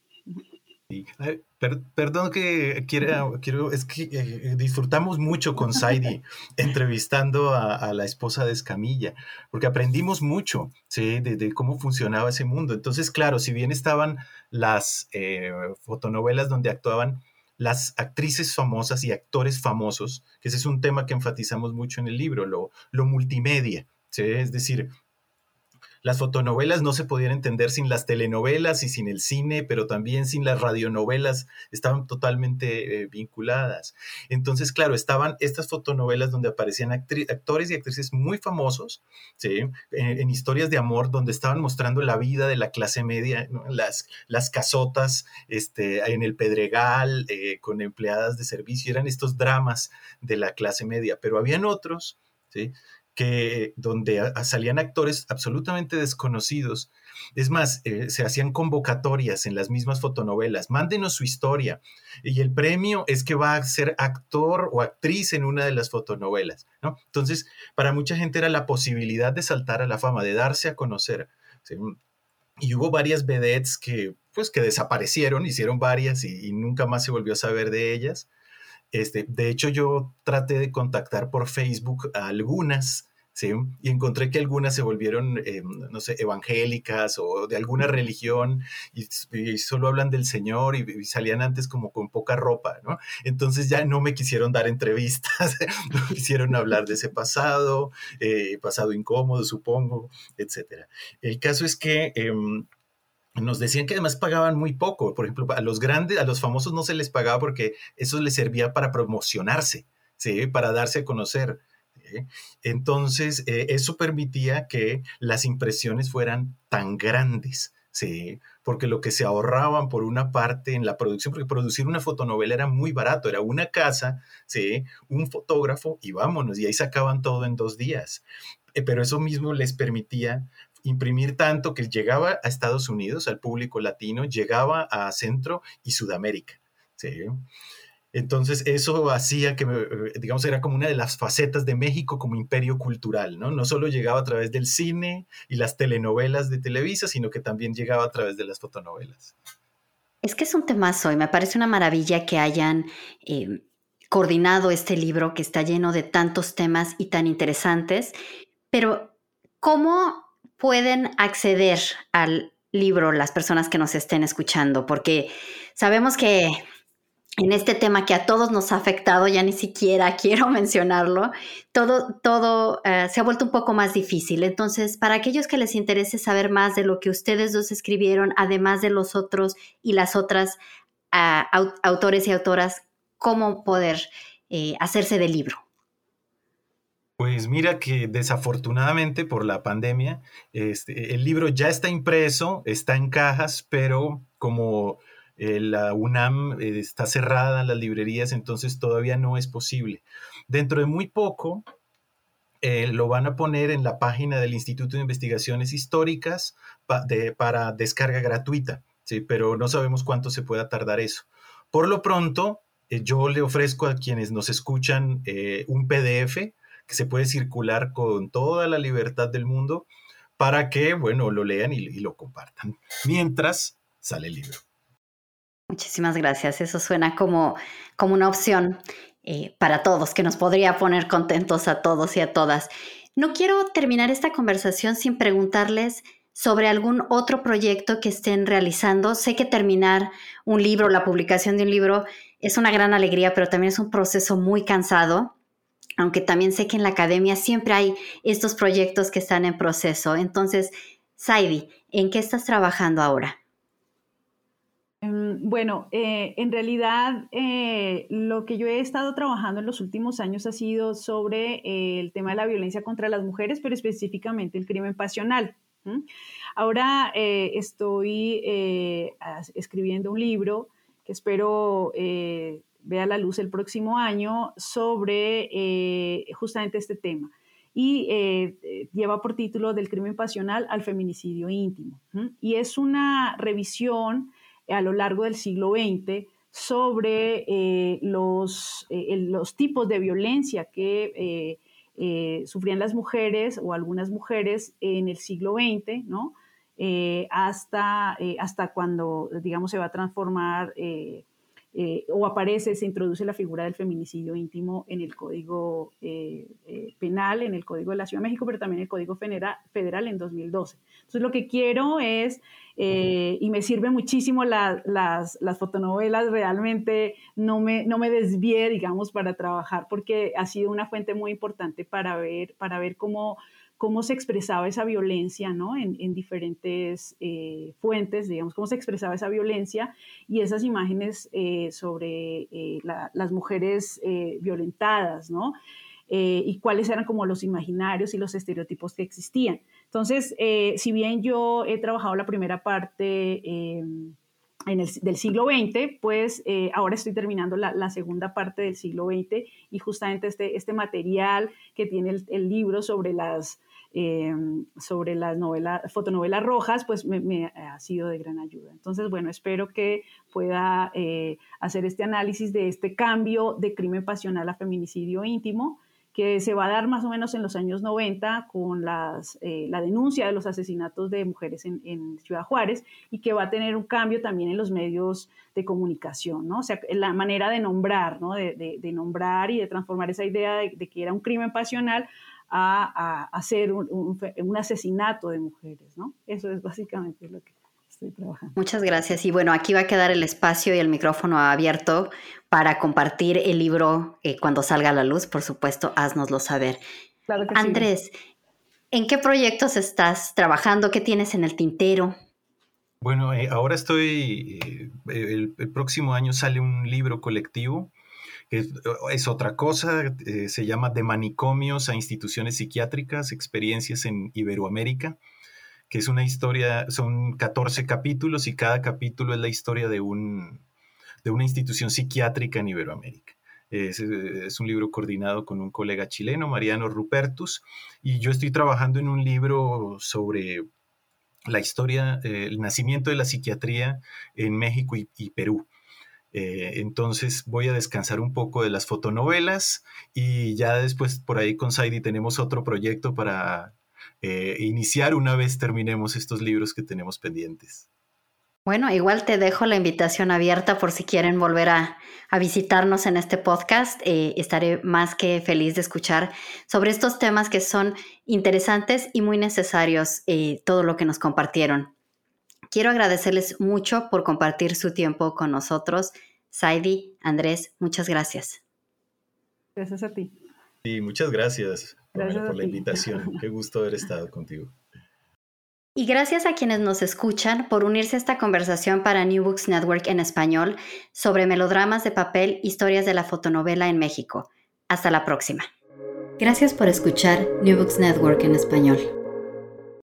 Perdón que quiera, quiero, es que eh, disfrutamos mucho con Saidi *laughs* entrevistando a, la esposa de Escamilla, porque aprendimos mucho de, cómo funcionaba ese mundo. Entonces, claro, si bien estaban las eh, fotonovelas donde actuaban las actrices famosas y actores famosos, que ese es un tema que enfatizamos mucho en el libro, lo, lo multimedia, es decir, las fotonovelas no se podían entender sin las telenovelas y sin el cine, pero también sin las radionovelas, estaban totalmente eh, vinculadas. Entonces, claro, estaban estas fotonovelas donde aparecían actores y actrices muy famosos, ¿sí? en, historias de amor, donde estaban mostrando la vida de la clase media, las, las casotas este, en el Pedregal, eh, con empleadas de servicio, eran estos dramas de la clase media, pero habían otros, ¿sí? Que donde salían actores absolutamente desconocidos. Es más, eh, se hacían convocatorias en las mismas fotonovelas. Mándenos su historia. Y el premio es que va a ser actor o actriz en una de las fotonovelas. ¿no? Entonces, para mucha gente era la posibilidad de saltar a la fama, de darse a conocer. Y hubo varias vedettes que, pues, que desaparecieron, hicieron varias y nunca más se volvió a saber de ellas. Este, de hecho, yo traté de contactar por Facebook a algunas, ¿sí? Y encontré que algunas se volvieron, eh, no sé, evangélicas o de alguna religión y, solo hablan del Señor y, salían antes como con poca ropa, ¿no? Entonces ya no me quisieron dar entrevistas, *laughs* no quisieron hablar de ese pasado, eh, pasado incómodo, supongo, etc. El caso es que... Em, nos decían que además pagaban muy poco. Por ejemplo, a los grandes, a los famosos no se les pagaba porque eso les servía para promocionarse, ¿sí? para darse a conocer. Entonces, eh, eso permitía que las impresiones fueran tan grandes. Sí, porque lo que se ahorraban por una parte en la producción, porque producir una fotonovela era muy barato, era una casa, ¿sí? un fotógrafo y vámonos, y ahí sacaban todo en dos días. Eh, pero eso mismo les permitía imprimir tanto que llegaba a Estados Unidos, al público latino, llegaba a Centro y Sudamérica. ¿sí? Entonces eso hacía que, eh, digamos, era como una de las facetas de México como imperio cultural, ¿no? No solo llegaba a través del cine y las telenovelas de Televisa, sino que también llegaba a través de las fotonovelas. Es que es un temazo y me parece una maravilla que hayan eh, coordinado este libro que está lleno de tantos temas y tan interesantes, pero ¿cómo pueden acceder al libro las personas que nos estén escuchando? Porque sabemos que en este tema que a todos nos ha afectado, ya ni siquiera *laughs* quiero mencionarlo, todo, todo eh, se ha vuelto un poco más difícil. Entonces, para aquellos que les interese saber más de lo que ustedes dos escribieron, además de los otros y las otras ah, autores y autoras, ¿cómo poder eh, hacerse del libro? Pues mira que desafortunadamente por la pandemia, este, el libro ya está impreso, está en cajas, pero como eh, la UNAM eh, está cerrada, las librerías, entonces todavía no es posible. Dentro de muy poco eh, lo van a poner en la página del Instituto de Investigaciones Históricas para descarga gratuita, ¿sí? pero no sabemos cuánto se pueda tardar eso. Por lo pronto, yo le ofrezco a quienes nos escuchan un PDF que se puede circular con toda la libertad del mundo para que, bueno, lo lean y, lo compartan. Mientras sale el libro. Muchísimas gracias. Eso suena como, como una opción eh, para todos, que nos podría poner contentos a todos y a todas. No quiero terminar esta conversación sin preguntarles sobre algún otro proyecto que estén realizando. Sé que terminar un libro, la publicación de un libro, es una gran alegría, pero también es un proceso muy cansado aunque también sé que en la academia siempre hay estos proyectos que están en proceso. Entonces, Saidi, ¿en qué estás trabajando ahora? Em, bueno, eh, en realidad eh, lo que yo he estado trabajando en los últimos años ha sido sobre eh, el tema de la violencia contra las mujeres, pero específicamente el crimen pasional. Ahora estoy escribiendo un libro que espero vea la luz el próximo año sobre eh, justamente este tema. Y eh, lleva por título Del crimen pasional al feminicidio íntimo. Y es una revisión a lo largo del siglo XX sobre eh, los, los, tipos de violencia que sufrían las mujeres o algunas mujeres en el siglo XX, ¿no? hasta, hasta cuando, digamos, se va a transformar eh, o aparece, se introduce la figura del feminicidio íntimo en el Código eh, eh, Penal, en el Código de la Ciudad de México, pero también en el Código Federal en 2012. Entonces, lo que quiero es, y me sirve muchísimo las, las, fotonovelas, realmente no me, no me desvié, digamos, para trabajar, porque ha sido una fuente muy importante para ver, para ver cómo cómo se expresaba esa violencia, ¿no? En, diferentes eh, fuentes, digamos, cómo se expresaba esa violencia y esas imágenes eh, sobre eh, las mujeres violentadas, ¿no? y cuáles eran como los imaginarios y los estereotipos que existían. Entonces, si bien yo he trabajado la primera parte en el, del siglo XX, pues ahora estoy terminando la, segunda parte del siglo XX y justamente este, este material que tiene el libro sobre las Em, sobre las novelas, fotonovelas rojas, pues me, ha sido de gran ayuda. Entonces, bueno, espero que pueda eh, hacer este análisis de este cambio de crimen pasional a feminicidio íntimo que se va a dar más o menos en los años 90 con eh, la denuncia de los asesinatos de mujeres en, Ciudad Juárez y que va a tener un cambio también en los medios de comunicación, ¿no? O sea, la manera de nombrar, ¿no? De, nombrar y de transformar esa idea de, de, que era un crimen pasional a, hacer un, asesinato de mujeres, ¿no? Eso es básicamente lo que estoy trabajando. Muchas gracias. Y bueno, aquí va a quedar el espacio y el micrófono abierto para compartir el libro eh, cuando salga a la luz, por supuesto, haznoslo saber. Andrés, ¿en qué proyectos estás trabajando? ¿Qué tienes en el tintero? Bueno, eh, ahora estoy, eh, el, próximo año sale un libro colectivo es, otra cosa, eh, se llama De manicomios a instituciones psiquiátricas, experiencias en Iberoamérica, que es una historia, son 14 capítulos y cada capítulo es la historia de, un, de una institución psiquiátrica en Iberoamérica. Es, es, un libro coordinado con un colega chileno, Mariano Rupertus, y yo estoy trabajando en un libro sobre la historia, eh, el nacimiento de la psiquiatría en México y, Perú. Eh, entonces voy a descansar un poco de las fotonovelas y ya después por ahí con Saidi tenemos otro proyecto para eh, iniciar una vez terminemos estos libros que tenemos pendientes. Bueno, igual te dejo la invitación abierta por si quieren volver a, visitarnos en este podcast. Eh, estaré más que feliz de escuchar sobre estos temas que son interesantes y muy necesarios, todo lo que nos compartieron. Quiero agradecerles mucho por compartir su tiempo con nosotros. Saidi, Andrés, muchas gracias. Gracias a ti. Sí, muchas gracias, por la invitación. *laughs* Qué gusto haber estado contigo. Y gracias a quienes nos escuchan por unirse a esta conversación para New Books Network en español sobre melodramas de papel, historias de la fotonovela en México. Hasta la próxima. Gracias por escuchar New Books Network en español.